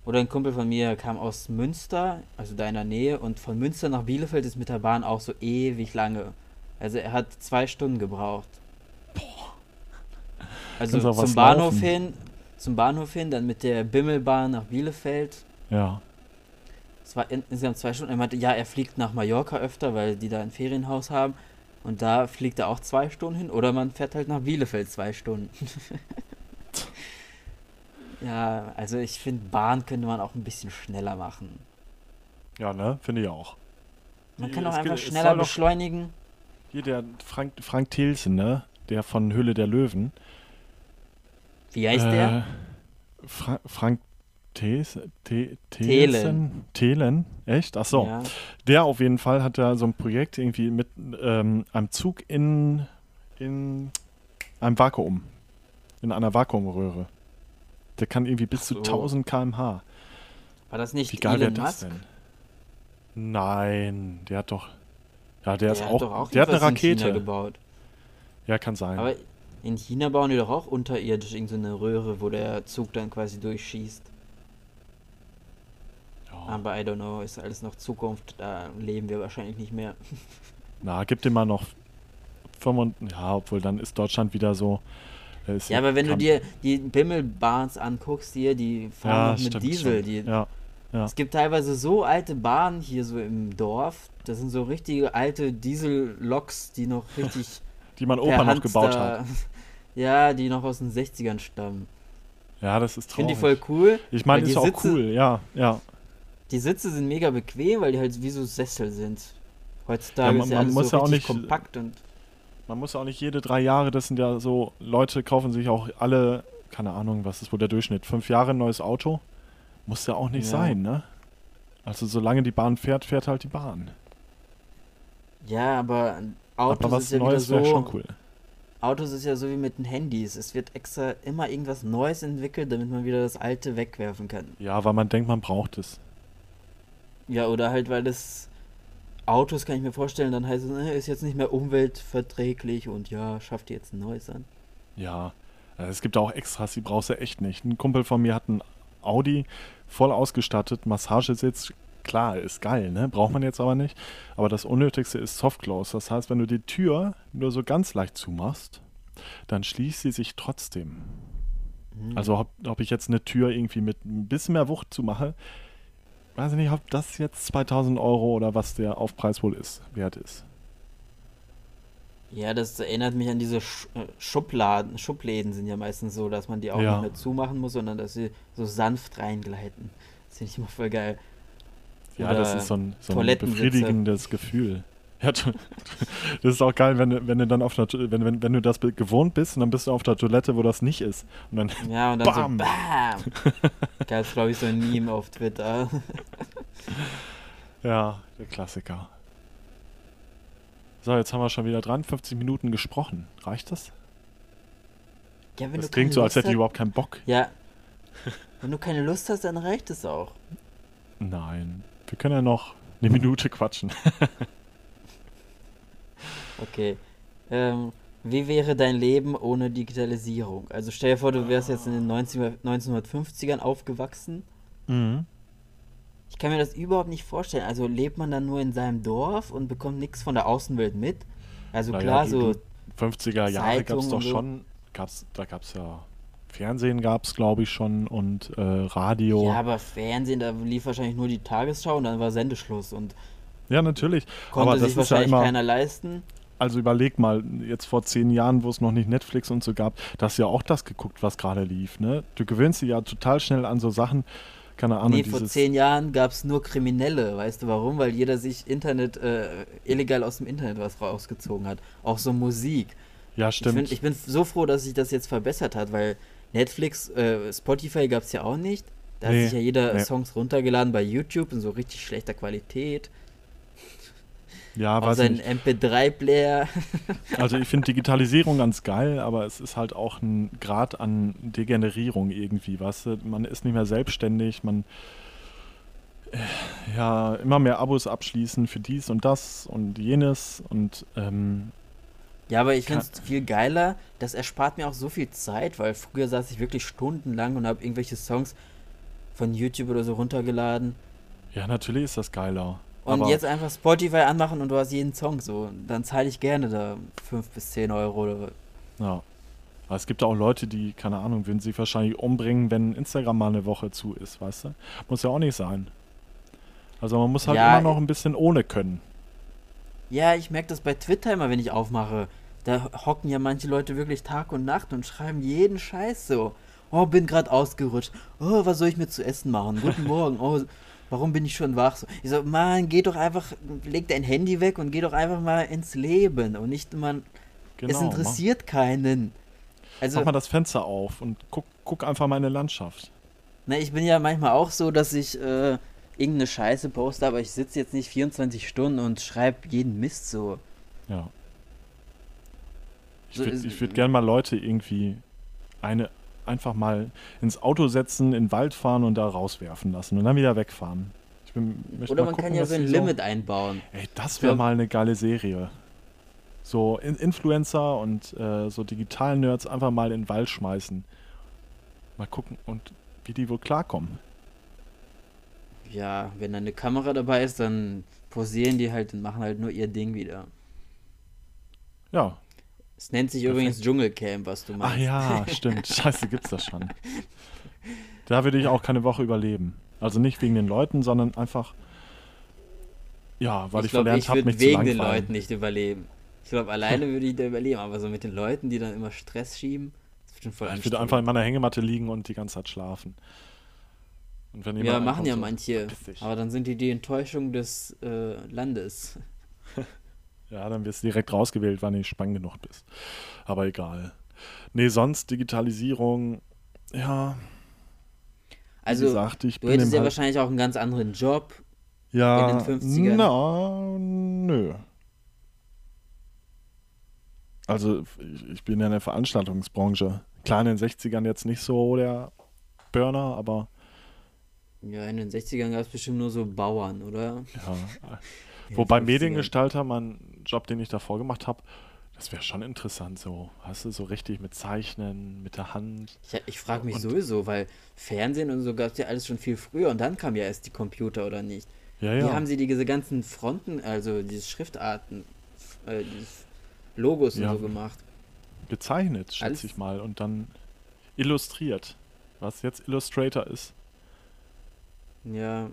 Oder ein Kumpel von mir kam aus Münster, also da in der Nähe, und von Münster nach Bielefeld ist mit der Bahn auch so ewig lange. Also er hat zwei Stunden gebraucht. Also auch was zum Bahnhof laufen. hin, zum Bahnhof hin, dann mit der Bimmelbahn nach Bielefeld. Ja. In, insgesamt zwei Stunden. Er meinte, ja, er fliegt nach Mallorca öfter, weil die da ein Ferienhaus haben. Und da fliegt er auch zwei Stunden hin. Oder man fährt halt nach Bielefeld zwei Stunden. ja, also ich finde, Bahn könnte man auch ein bisschen schneller machen. Ja, ne? Finde ich auch. Man kann auch es einfach geht- schneller beschleunigen. Hier der Frank, Frank Thielsen, ne? Der von Höhle der Löwen. Wie heißt äh, der? Fra Frank Thes, T Thelen. Thelen, echt? Ach so. Ja. Der auf jeden Fall hat da so ein Projekt irgendwie mit ähm, einem Zug in, in einem Vakuum. In einer Vakuumröhre. Der kann irgendwie bis so. zu 1000 km/h. War das nicht Wie geil Elon das denn? Nein, der hat doch. Ja, der, der ist auch. auch der hat eine Rakete. gebaut. Ja, kann sein. Aber in China bauen die doch auch unterirdisch irgendeine so Röhre, wo der Zug dann quasi durchschießt. Aber I don't know, ist alles noch Zukunft, da leben wir wahrscheinlich nicht mehr. Na, gibt immer noch 25, ja, obwohl dann ist Deutschland wieder so. Ja, aber wenn du dir die Bimmelbahns anguckst hier, die fahren ja, noch mit stimmt, Diesel. Die, ja, ja. Es gibt teilweise so alte Bahnen hier so im Dorf. Das sind so richtige alte Diesel-Loks, die noch richtig. die man Opa noch gebaut hat. Ja, die noch aus den 60ern stammen. Ja, das ist traurig. Ich finde die voll cool. Ich meine, ist auch Sitze, cool, ja, ja. Die Sitze sind mega bequem, weil die halt wie so Sessel sind. Heutzutage ja, man, ist ja alles muss so ja auch nicht kompakt und man muss auch nicht jede drei Jahre, das sind ja so, Leute kaufen sich auch alle, keine Ahnung, was ist wohl der Durchschnitt, fünf Jahre ein neues Auto. Muss ja auch nicht ja. sein, ne? Also solange die Bahn fährt, fährt halt die Bahn. Ja, aber Autos aber was ist ja Neues wieder so, schon cool. Autos ist ja so wie mit den Handys. Es wird extra immer irgendwas Neues entwickelt, damit man wieder das alte wegwerfen kann. Ja, weil man denkt, man braucht es. Ja, oder halt, weil das Autos kann ich mir vorstellen, dann heißt es, ne, ist jetzt nicht mehr umweltverträglich und ja, schafft ihr jetzt ein neues an. Ja, äh, es gibt auch Extras, die brauchst du echt nicht. Ein Kumpel von mir hat ein Audi voll ausgestattet, Massagesitz, klar, ist geil, ne? Braucht man jetzt aber nicht. Aber das Unnötigste ist Softclose. Das heißt, wenn du die Tür nur so ganz leicht zumachst, dann schließt sie sich trotzdem. Mhm. Also ob, ob ich jetzt eine Tür irgendwie mit ein bisschen mehr Wucht zumache, weiß ich nicht, ob das jetzt 2000 Euro oder was der Aufpreis wohl ist, wert ist. Ja, das erinnert mich an diese äh, Schubladen. Schubläden sind ja meistens so, dass man die auch ja. nicht mehr zumachen muss, sondern dass sie so sanft reingleiten. Das finde ich immer voll geil. Ja, Oder das ist so ein, so ein befriedigendes Gefühl. Ja, das ist auch geil, wenn, wenn du dann auf der, wenn, wenn, wenn du das gewohnt bist und dann bist du auf der Toilette, wo das nicht ist. Und dann, ja, und dann bam. so BAM! Gab es, glaube ich, so ein Meme auf Twitter. ja, der Klassiker. So, jetzt haben wir schon wieder 53 Minuten gesprochen. Reicht das? Ja, wenn das du klingt so, als hätte ich überhaupt keinen Bock. Ja. Wenn du keine Lust hast, dann reicht es auch. Nein. Wir können ja noch eine Minute quatschen. Okay. Ähm, wie wäre dein Leben ohne Digitalisierung? Also stell dir vor, du wärst jetzt in den 90, 1950ern aufgewachsen. Mhm. Ich kann mir das überhaupt nicht vorstellen. Also lebt man dann nur in seinem Dorf und bekommt nichts von der Außenwelt mit? Also naja, klar, so. 50er Jahre gab es doch schon. Gab's, da gab es ja. Fernsehen gab es, glaube ich, schon und äh, Radio. Ja, aber Fernsehen, da lief wahrscheinlich nur die Tagesschau und dann war Sendeschluss und. Ja, natürlich. Konnte aber sich wahrscheinlich ja immer, keiner leisten. Also überleg mal, jetzt vor zehn Jahren, wo es noch nicht Netflix und so gab, da hast du ja auch das geguckt, was gerade lief. Ne? Du gewöhnst dich ja total schnell an so Sachen. Keine Ahnung. Nee, vor zehn Jahren gab es nur Kriminelle. Weißt du warum? Weil jeder sich Internet, äh, illegal aus dem Internet was rausgezogen hat. Auch so Musik. Ja, stimmt. Ich, find, ich bin so froh, dass sich das jetzt verbessert hat, weil Netflix, äh, Spotify gab es ja auch nicht. Da nee, hat sich ja jeder nee. Songs runtergeladen bei YouTube in so richtig schlechter Qualität. Ja, auf seinen MP3-Player. also ich finde Digitalisierung ganz geil, aber es ist halt auch ein Grad an Degenerierung irgendwie, weißt du? Man ist nicht mehr selbstständig, man äh, ja immer mehr Abos abschließen für dies und das und jenes und ähm, ja, aber ich finde es viel geiler. Das erspart mir auch so viel Zeit, weil früher saß ich wirklich stundenlang und habe irgendwelche Songs von YouTube oder so runtergeladen. Ja, natürlich ist das geiler. Und aber jetzt einfach Spotify anmachen und du hast jeden Song so. Dann zahle ich gerne da 5 bis 10 Euro. Oder ja. Aber es gibt auch Leute, die, keine Ahnung, würden sich wahrscheinlich umbringen, wenn Instagram mal eine Woche zu ist, weißt du? Muss ja auch nicht sein. Also man muss halt ja, immer noch ein bisschen ohne können. Ja, ich merke das bei Twitter immer, wenn ich aufmache. Da hocken ja manche Leute wirklich Tag und Nacht und schreiben jeden Scheiß so. Oh, bin gerade ausgerutscht. Oh, was soll ich mir zu essen machen? Guten Morgen. Oh, warum bin ich schon wach? So, ich so, Mann, geh doch einfach, leg dein Handy weg und geh doch einfach mal ins Leben und nicht immer, Genau, es interessiert keinen. Mach, Also, mach mal das Fenster auf und guck, guck einfach mal in die Landschaft. na, ich bin ja manchmal auch so, dass ich äh, irgendeine Scheiße poste, aber ich sitze jetzt nicht 24 Stunden und schreibe jeden Mist so. Ja. Ich So würde ich würd gerne mal Leute irgendwie eine einfach mal ins Auto setzen, in den Wald fahren und da rauswerfen lassen und dann wieder wegfahren. Bin, Oder man gucken, kann ja so ein Limit einbauen. Ey, das wäre mal eine geile Serie. So In Influencer und äh, so digitalen Nerds einfach mal in den Wald schmeißen. Mal gucken und wie die wohl klarkommen. Ja, wenn da eine Kamera dabei ist, dann posieren die halt und machen halt nur ihr Ding wieder. Ja. Es nennt sich Perfekt. übrigens Dschungelcamp, was du meinst. Ach ja, stimmt. Scheiße, gibt's das schon. Da würde ich auch keine Woche überleben. Also nicht wegen den Leuten, sondern einfach, ja, weil ich, ich glaube, verlernt ich habe, würde mich zu wegen den. Leuten nicht überleben. Ich glaube, alleine würde ich da überleben, aber so mit den Leuten, die dann immer Stress schieben, das wird schon voll Ich würde einfach in meiner Hängematte liegen und die ganze Zeit schlafen. Und wenn ja, machen ja manche. Aber dann sind die die Enttäuschung des äh, Landes. Ja, dann wirst du direkt rausgewählt, wann du nicht spannend genug bist. Aber egal. Nee, sonst Digitalisierung, ja, wie Also, gesagt, ich du bin hättest ja halt, wahrscheinlich auch einen ganz anderen Job. ja, in den 50ern. Na, nö. Also ich, ich bin ja in der Veranstaltungsbranche. Klar, in den 60ern jetzt nicht so der Burner, aber Ja, in den 60ern gab es bestimmt nur so Bauern, oder? ja. Wobei 50ern. Mediengestalter, mein Job, den ich davor gemacht habe, das wäre schon interessant so. Hast du so richtig mit Zeichnen, mit der Hand. Ich, ich frage mich Und- sowieso, weil Fernsehen und so gab es ja alles schon viel früher und dann kam ja erst die Computer, oder nicht? Ja, Wie ja. haben sie diese ganzen Fronten, also diese Schriftarten, äh, dieses Logos Ja. und so gemacht? gezeichnet, schätze Alles- ich mal, und dann illustriert. Was jetzt Illustrator ist. Ja.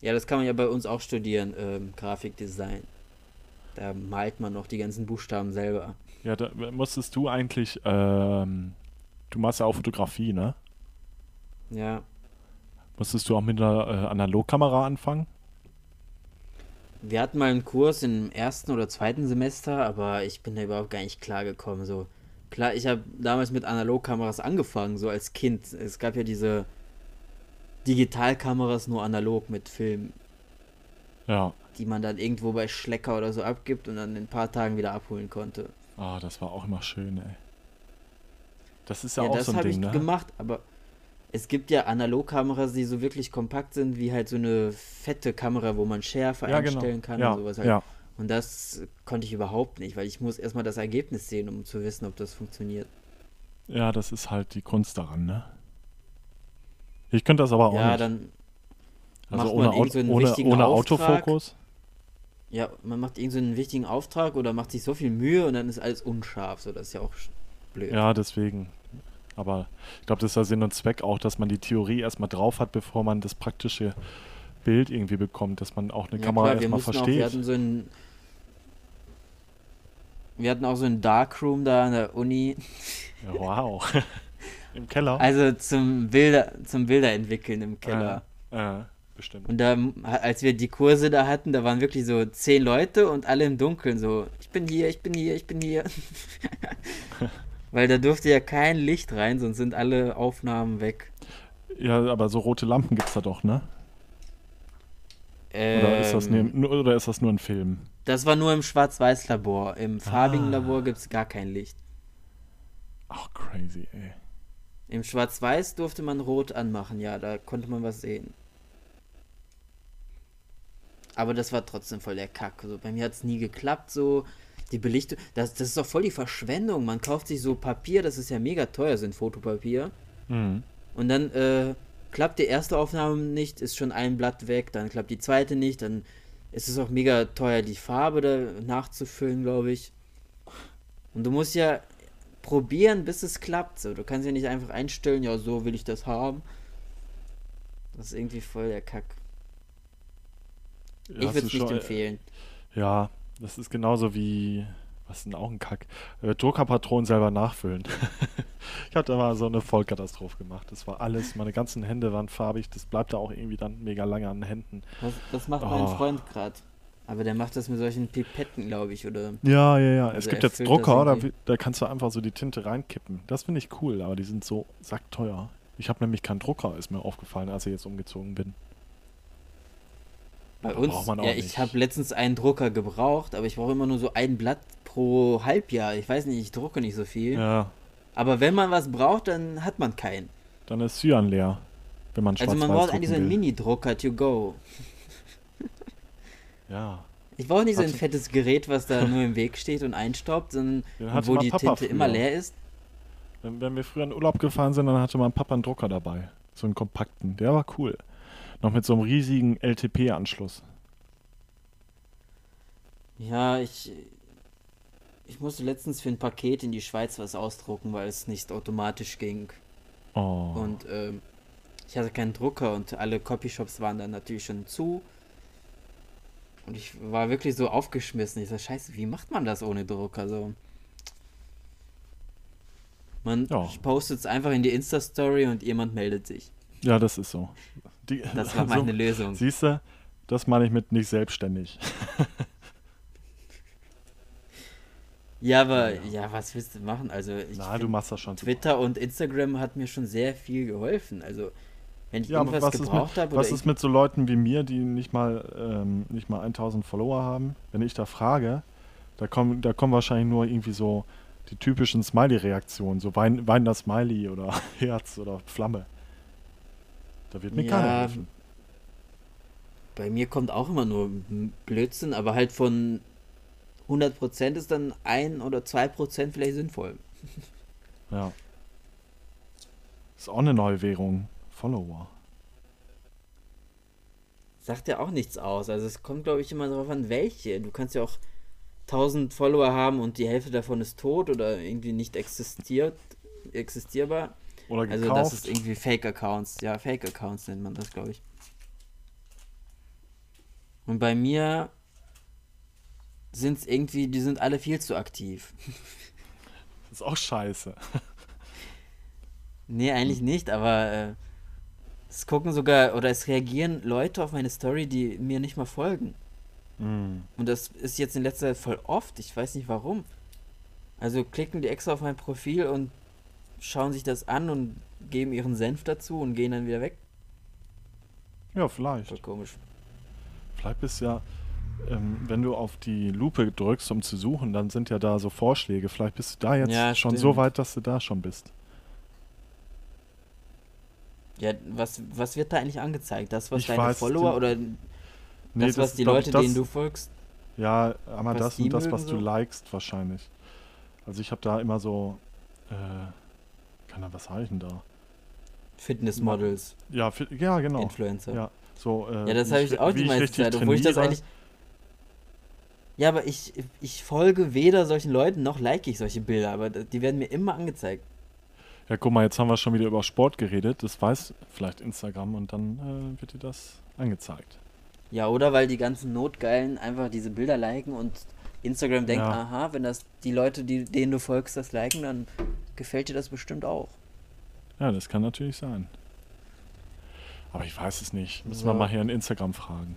Ja, das kann man ja bei uns auch studieren, ähm, Grafikdesign. Da malt man noch die ganzen Buchstaben selber. Ja, da musstest du eigentlich, ähm, du machst ja auch Fotografie, ne? Ja. Musstest du auch mit einer äh, Analogkamera anfangen? Wir hatten mal einen Kurs im ersten oder zweiten Semester, aber ich bin da überhaupt gar nicht klargekommen. So, klar, ich habe damals mit Analogkameras angefangen, so als Kind. Es gab ja diese Digitalkameras nur analog mit Film, Ja. die man dann irgendwo bei Schlecker oder so abgibt und dann in ein paar Tagen wieder abholen konnte. Ah, das war auch immer schön, ey. Das ist ja, Ja, auch das so ein habe Ding, ich ne? gemacht, aber es gibt ja Analogkameras, die so wirklich kompakt sind, wie halt so eine fette Kamera, wo man Schärfe Ja, genau. einstellen kann Ja, und sowas halt. ja. Und das konnte ich überhaupt nicht, weil ich muss erstmal das Ergebnis sehen, um zu wissen, ob das funktioniert. ja, das ist halt die Kunst daran, ne? Ich könnte das aber auch ja, nicht. dann also macht ohne, man irgend Au- so einen ohne, ohne. Autofokus. ja, man macht irgend so einen wichtigen Auftrag oder macht sich so viel Mühe und dann ist alles unscharf, so das ist ja auch blöd. Ja, deswegen. Aber ich glaube, das ist der Sinn und Zweck auch, dass man die Theorie erstmal drauf hat, bevor man das praktische Bild irgendwie bekommt, dass man auch eine Ja, Kamera erstmal mussten auch, wir versteht. hatten so ein wir hatten auch so ein Darkroom da an der Uni, Ja, wow. Im Keller. also zum Bilder zum Bilder entwickeln im Keller. Äh, bestimmt. Und da, als wir die Kurse da hatten, da waren wirklich so zehn Leute und alle im Dunkeln so, ich bin hier, ich bin hier, ich bin hier. Weil da durfte ja kein Licht rein, sonst sind alle Aufnahmen weg. Ja, aber so rote Lampen gibt's da doch, ne? Oder, ist das Ähm, nur, oder ist das nur ein Film? das war nur im Schwarz-Weiß-Labor. Im farbigen Ah. Labor gibt es gar kein Licht. Ach, crazy, ey. Im Schwarz-Weiß durfte man rot anmachen, ja, da konnte man was sehen. Aber das war trotzdem voll der Kack. So, bei mir hat es nie geklappt, so. Die Belichtung, das, das ist doch voll die Verschwendung. Man kauft sich so Papier, das ist ja mega teuer, sind Fotopapier. Mhm. Und dann äh, klappt die erste Aufnahme nicht, ist schon ein Blatt weg, dann klappt die zweite nicht, dann ist es auch mega teuer, die Farbe da nachzufüllen, glaube ich. Und du musst ja probieren, bis es klappt. So. Du kannst ja nicht einfach einstellen, ja, so will ich das haben. Das ist irgendwie voll der Kack. Ich würde es nicht schon- empfehlen. Ja, das ist genauso wie, Was ist denn auch ein Kack? Äh, Druckerpatronen selber nachfüllen. ich hatte mal so eine Vollkatastrophe gemacht. Das war alles, meine ganzen Hände waren farbig. Das bleibt da auch irgendwie dann mega lange an den Händen. Das, das macht mein Oh. Freund gerade. Aber der macht das mit solchen Pipetten, glaube ich, oder? Ja, ja, ja. es Also gibt er jetzt Drucker, da, da kannst du einfach so die Tinte reinkippen. Das finde ich cool, aber die sind so sackteuer. Ich habe nämlich keinen Drucker, ist mir aufgefallen, als ich jetzt umgezogen bin. Bei Aber uns, ja, ich habe letztens einen Drucker gebraucht, aber ich brauche immer nur so ein Blatt pro Halbjahr. Ich weiß nicht, ich drucke nicht so viel. Ja, Aber wenn man was braucht, dann hat man keinen. dann ist Cyan leer, wenn man Also schwarz man braucht eigentlich so einen Mini-Drucker to go. Ja, Ich brauche nicht so ein fettes Gerät, was da nur im Weg steht und einstaubt, sondern wo die Papa Tinte immer früher. leer ist. wenn, wenn wir früher in Urlaub gefahren sind, dann hatte mein Papa einen Drucker dabei. So einen kompakten. Der war cool. Noch mit so einem riesigen LTP-Anschluss. Ja, ich, ich musste letztens für ein Paket in die Schweiz was ausdrucken, weil es nicht automatisch ging. Oh. Und ähm, ich hatte keinen Drucker und alle Copyshops waren dann natürlich schon zu. Und ich war wirklich so aufgeschmissen. Ich so, scheiße, wie macht man das ohne Drucker? So. Man Ja. postet es einfach in die Insta-Story und jemand meldet sich. ja, das ist so. Die, Das war meine Lösung. Siehst du, das meine ich mit nicht selbstständig. Ja, aber Ja. ja, was willst du machen? Also ich Na, du machst das schon. super. Twitter und Instagram hat mir schon sehr viel geholfen. Also wenn ich Ja, irgendwas was ist, gebraucht mit, habe was oder ist mit so Leuten wie mir, die nicht mal, ähm, nicht mal 1000 Follower haben? Wenn ich da frage, da kommen, da kommen wahrscheinlich nur irgendwie so die typischen Smiley-Reaktionen, so wein, weinender Smiley oder Herz oder Flamme. Da wird mir Ja, keiner helfen. bei mir kommt auch immer nur Blödsinn, aber halt von 100% ist dann ein oder 2% vielleicht sinnvoll. Ja. Ist auch eine neue Währung. Follower. Sagt ja auch nichts aus. Also es kommt, glaube ich, immer darauf an, welche. Du kannst ja auch 1000 Follower haben und die Hälfte davon ist tot oder irgendwie nicht existiert, existierbar. Oder Also gekauft. das ist irgendwie Fake-Accounts. Ja, Fake-Accounts nennt man das, glaube ich. Und bei mir sind es irgendwie, die sind alle viel zu aktiv. ist auch scheiße. Nee, eigentlich nicht, aber äh, es gucken sogar oder es reagieren Leute auf meine Story, die mir nicht mal folgen. Mm. Und das ist jetzt in letzter Zeit voll oft. Ich weiß nicht warum. Also klicken die extra auf mein Profil und schauen sich das an und geben ihren Senf dazu und gehen dann wieder weg. Ja, vielleicht. Voll komisch. Vielleicht bist ja, ähm, wenn du auf die Lupe drückst, um zu suchen, dann sind ja da so Vorschläge. Vielleicht bist du da jetzt Ja, schon stimmt. so weit, dass du da schon bist. Ja, was, was wird da eigentlich angezeigt? Das, was Ich deine weiß, Follower oder Nee, das, was die ich, Leute, das, denen du folgst? Ja, aber was das und das, was du so? likest, wahrscheinlich. Also ich habe da immer so, äh, kann da was heißen da? Fitnessmodels, Ja, fi- ja genau. Influencer. Ja, so, äh, Ja, das habe ich auch die meiste Zeit, obwohl ich das eigentlich. Ja, aber ich, ich folge weder solchen Leuten noch like ich solche Bilder, aber die werden mir immer angezeigt. Ja, guck mal, jetzt haben wir schon wieder über Sport geredet. Das weiß vielleicht Instagram und dann äh, wird dir das angezeigt. Ja, oder weil die ganzen Notgeilen einfach diese Bilder liken und Instagram denkt, Ja. aha, wenn das die Leute, die, denen du folgst, das liken, dann gefällt dir das bestimmt auch. Ja, das kann natürlich sein. Aber ich weiß es nicht. Müssen wir So. mal hier in Instagram fragen.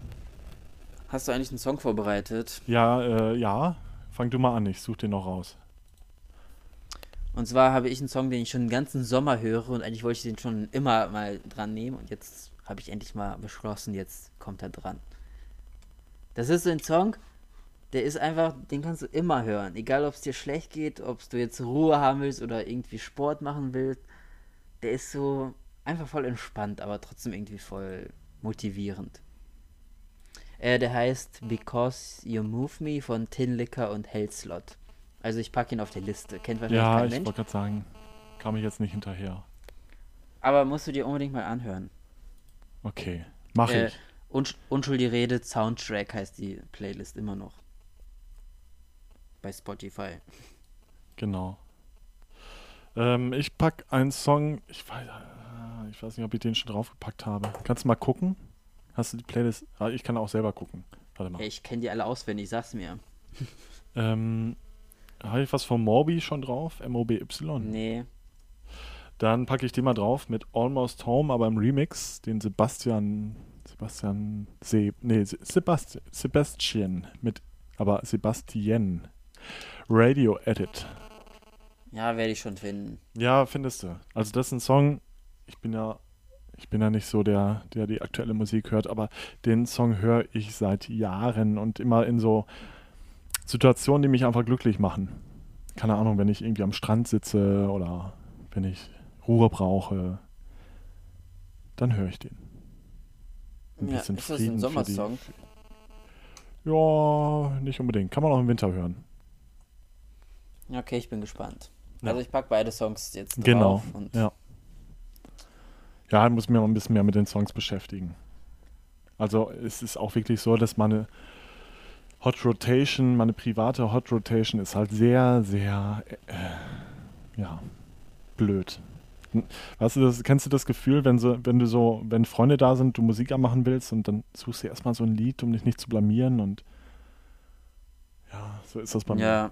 Hast du eigentlich einen Song vorbereitet? Ja, äh, ja. Fang du mal an, ich such den noch raus. Und zwar habe ich einen Song, den ich schon den ganzen Sommer höre und eigentlich wollte ich den schon immer mal dran nehmen und jetzt habe ich endlich mal beschlossen, jetzt kommt er dran. Das ist so ein Song, der ist einfach, den kannst du immer hören. Egal, ob es dir schlecht geht, ob du jetzt Ruhe haben willst oder irgendwie Sport machen willst. Der ist so einfach voll entspannt, aber trotzdem irgendwie voll motivierend. Äh, der heißt Because You Move Me von Tin Liquor und Hellslot. Also ich packe ihn auf die Liste. Kennt wahrscheinlich Ja, kein ich Mensch. wollte gerade sagen, kam ich jetzt nicht hinterher. Aber musst du dir unbedingt mal anhören. Okay, mach Äh, ich. Unsch Unschuldige Rede Soundtrack heißt die Playlist immer noch. Bei Spotify. Genau. Ähm, ich pack einen Song, ich weiß, äh, ich weiß nicht, ob ich den schon draufgepackt habe. Kannst du mal gucken? Hast du die Playlist? Ah, ich kann auch selber gucken. Warte mal. Hey, ich kenne die alle auswendig, sag's mir. Ähm, habe ich was von Morbi schon drauf? M-O-B-Y? Nee. Dann packe ich den mal drauf mit Almost Home, aber im Remix, den Sebastian, Sebastian, Se, nee, Sebastian, Sebastian mit, aber Sebastian. Radio Edit. Ja, werde ich schon finden. Ja, findest du. Also das ist ein Song, ich bin ja, ich bin ja nicht so der, der die aktuelle Musik hört, aber den Song höre ich seit Jahren und immer in so Situationen, die mich einfach glücklich machen. Keine Ahnung, wenn ich irgendwie am Strand sitze oder wenn ich Ruhe brauche, dann höre ich den. Ein ja, bisschen ist das Frieden ein Sommersong? ja, nicht unbedingt. Kann man auch im Winter hören. Okay, ich bin gespannt. Ja. Also ich packe beide Songs jetzt drauf. Genau, ja. Ja, ich muss mir mal ein bisschen mehr mit den Songs beschäftigen. Also es ist auch wirklich so, dass meine Hot Rotation, meine private Hot Rotation ist halt sehr, sehr, äh, ja, blöd. Weißt du, das, kennst du das Gefühl, wenn, so, wenn du so, wenn Freunde da sind, du Musik anmachen willst und dann suchst du erstmal so ein Lied, um dich nicht zu blamieren und ja, so ist das bei mir. Ja,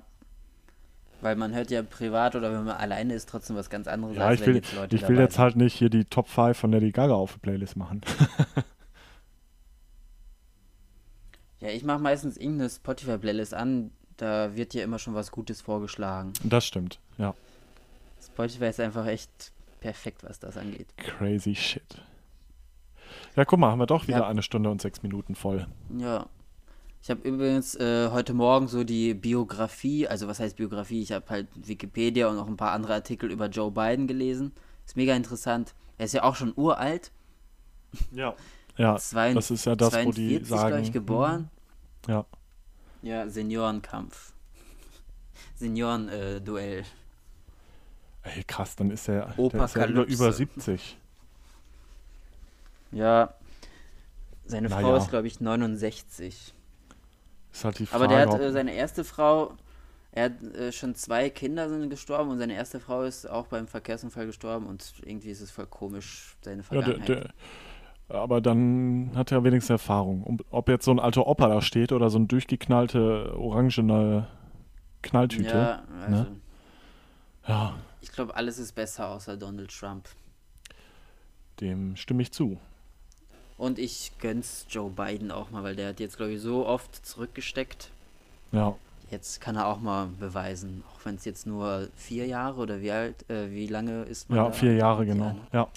weil man hört ja privat oder wenn man alleine ist, trotzdem was ganz anderes. Ja, ich will, jetzt, ich will jetzt halt nicht hier die Top 5 von Lady Gaga auf die Playlist machen. ja, ich mache meistens irgendeine Spotify-Playlist an, da wird ja immer schon was Gutes vorgeschlagen. Das stimmt, ja. Spotify ist einfach echt perfekt, was das angeht. Crazy shit. Ja, guck mal, haben wir doch wieder ja. eine Stunde und sechs Minuten voll. Ja, ich habe übrigens äh, heute Morgen so die Biografie, also was heißt Biografie? Ich habe halt Wikipedia und noch ein paar andere Artikel über Joe Biden gelesen. Ist mega interessant. Er ist ja auch schon uralt. Ja. Ja, Zwei, das ist ja das, 42, wo die sagen. Ich, geboren. Mhm. Ja. Ja, Seniorenkampf. Senioren-Duell. Äh, Ey, krass, dann ist er, der ist ja über, über 70. Ja. Seine Na Frau ja. ist, glaube ich, 69. Ist halt die Frage, Aber der hat äh, seine erste Frau, er hat äh, schon zwei Kinder sind gestorben und seine erste Frau ist auch beim Verkehrsunfall gestorben und irgendwie ist es voll komisch, seine Vergangenheit. Ja, der, der, aber dann hat er wenigstens Erfahrung. ob jetzt so ein alter Opa da steht oder so ein durchgeknallte, orangene Knalltüte. Ja, ne? also. Ne? Ja. Ich glaube, alles ist besser außer Donald Trump. Dem stimme ich zu. Und ich gönn's Joe Biden auch mal, weil der hat jetzt, glaube ich, so oft zurückgesteckt. Ja. Jetzt kann er auch mal beweisen, auch wenn es jetzt nur vier Jahre oder wie alt, äh, wie lange ist man? Ja, vier Jahre, genau. Jahre? Ja, ja.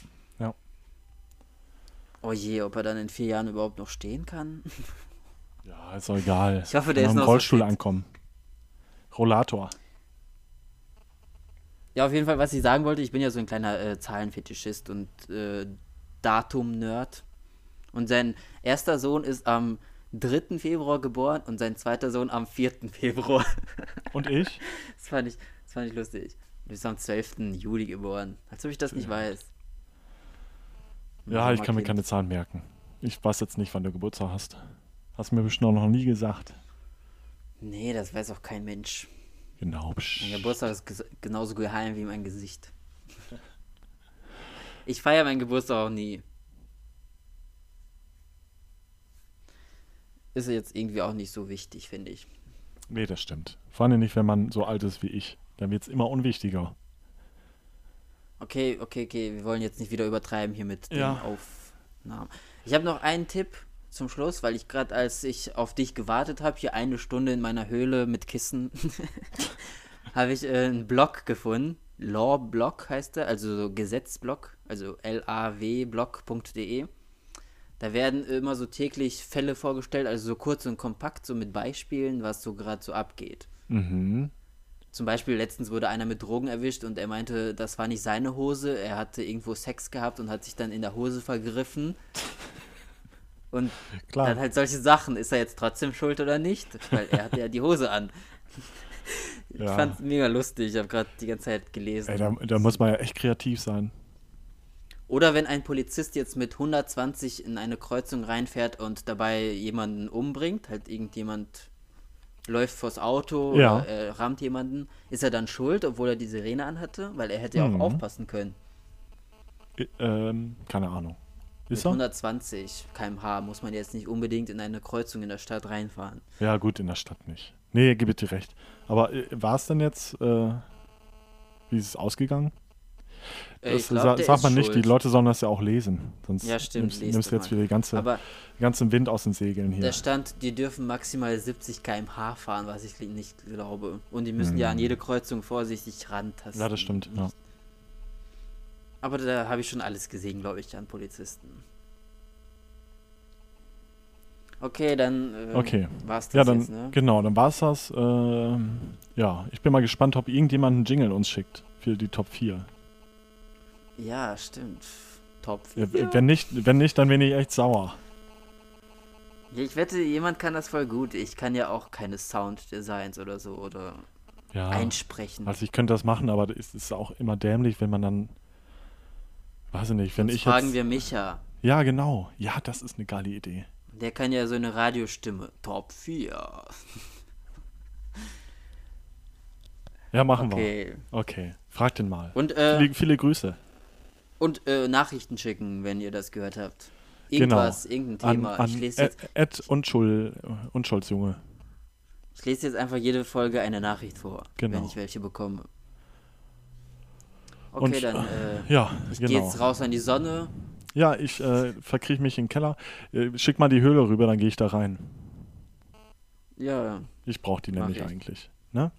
Oh je, ob er dann in vier Jahren überhaupt noch stehen kann? ja, ist doch egal. Ich hoffe, der ist noch Rollstuhl so ankommen. Rollator. Ja, auf jeden Fall, was ich sagen wollte, ich bin ja so ein kleiner äh, Zahlenfetischist und äh, Datum-Nerd. Und sein erster Sohn ist am 3. Februar geboren und sein zweiter Sohn am 4. Februar. Und ich? Das fand ich, das fand ich lustig. Du bist am 12. Juli geboren. Als ob ich das nicht ja. weiß. Ja, ich kann mir keine Zahlen merken. Ich weiß jetzt nicht, wann du Geburtstag hast. Hast du mir bestimmt noch nie gesagt. Nee, das weiß auch kein Mensch. Genau. Mein Geburtstag ist genauso geheim wie mein Gesicht. Ich feiere meinen Geburtstag auch nie. ist jetzt irgendwie auch nicht so wichtig, finde ich. Nee, das stimmt. Vor allem nicht, wenn man so alt ist wie ich. Dann wird es immer unwichtiger. Okay, okay, okay. Wir wollen jetzt nicht wieder übertreiben hier mit ja. den Aufnahmen. Ich habe noch einen Tipp zum Schluss, weil ich gerade, als ich auf dich gewartet habe, hier eine Stunde in meiner Höhle mit Kissen, habe ich äh, einen Blog gefunden. Lawblog heißt er, also so Gesetzblog, also L-A-W-blog.de. Da werden immer so täglich Fälle vorgestellt, also so kurz und kompakt, so mit Beispielen, was so gerade so abgeht. Mhm. Zum Beispiel letztens wurde einer mit Drogen erwischt und er meinte, das war nicht seine Hose. Er hatte irgendwo Sex gehabt und hat sich dann in der Hose vergriffen. Und Klar. dann halt solche Sachen. Ist er jetzt trotzdem schuld oder nicht? Weil er hatte ja die Hose an. Ich ja. fand's mega lustig. Ich habe gerade die ganze Zeit gelesen. Ey, da, da muss man ja echt kreativ sein. Oder wenn ein Polizist jetzt mit 120 in eine Kreuzung reinfährt und dabei jemanden umbringt, halt irgendjemand läuft vors Auto ja. oder äh, rammt jemanden, ist er dann schuld, obwohl er die Sirene anhatte? Weil er hätte ja mhm. auch aufpassen können. ähm, keine Ahnung. Ist mit 120 km/h muss man jetzt nicht unbedingt in eine Kreuzung in der Stadt reinfahren. Ja, gut, in der Stadt nicht. Nee, gebe dir recht. Aber äh, war es denn jetzt, äh, wie ist es ausgegangen? Äh, Das glaub, sa sagt man nicht, schuld. die Leute sollen das ja auch lesen. Sonst Ja, stimmt, nimmst, nimmst doch jetzt wieder die ganze, Aber ganzen Wind aus den Segeln hier. da stand, die dürfen maximal 70 km/h fahren, was ich nicht glaube. Und die müssen ja an jede Kreuzung vorsichtig rantasten. Ja, das stimmt, ja. Aber da habe ich schon alles gesehen, glaube ich, an Polizisten. Okay, dann äh, Okay. war's das Ja, dann, jetzt, ne? genau, dann war es das. Ähm, ja, ich bin mal gespannt, ob irgendjemand einen Jingle uns schickt für die Top 4. Ja, stimmt. Top Ja, 4. Wenn, nicht, wenn nicht, dann bin ich echt sauer. Ich wette, jemand kann das voll gut. Ich kann ja auch keine Sounddesigns oder so oder Ja, einsprechen. also ich könnte das machen, aber es ist auch immer dämlich, wenn man dann, weiß ich nicht, wenn Sonst ich fragen jetzt, wir Micha. Ja, genau. Ja, das ist eine geile Idee. Der kann ja so eine Radiostimme. Top 4. Ja, machen wir. Okay. Okay, frag den mal. Und, äh, viele, viele Grüße. Und äh, Nachrichten schicken, wenn ihr das gehört habt. Genau. Irgendwas, irgendein An, Thema. an ich, lese jetzt, Ed, Unschuld, Unschuldsjunge. ich lese jetzt einfach jede Folge eine Nachricht vor, Genau. wenn ich welche bekomme. Okay, Und, dann äh, Ja, ich genau. gehe jetzt raus an die Sonne. Ja, ich äh, verkriech mich in den Keller. Äh, schick mal die Höhle rüber, dann gehe ich da rein. Ja, Ich brauche die nämlich ich. eigentlich. Ne?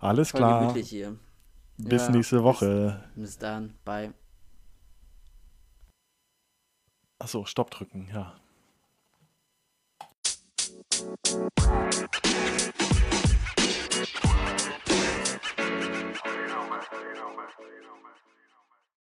Alles voll klar. hier. Bis Ja, nächste Woche. Bis, bis dann. Bye. Achso, Stopp drücken, ja.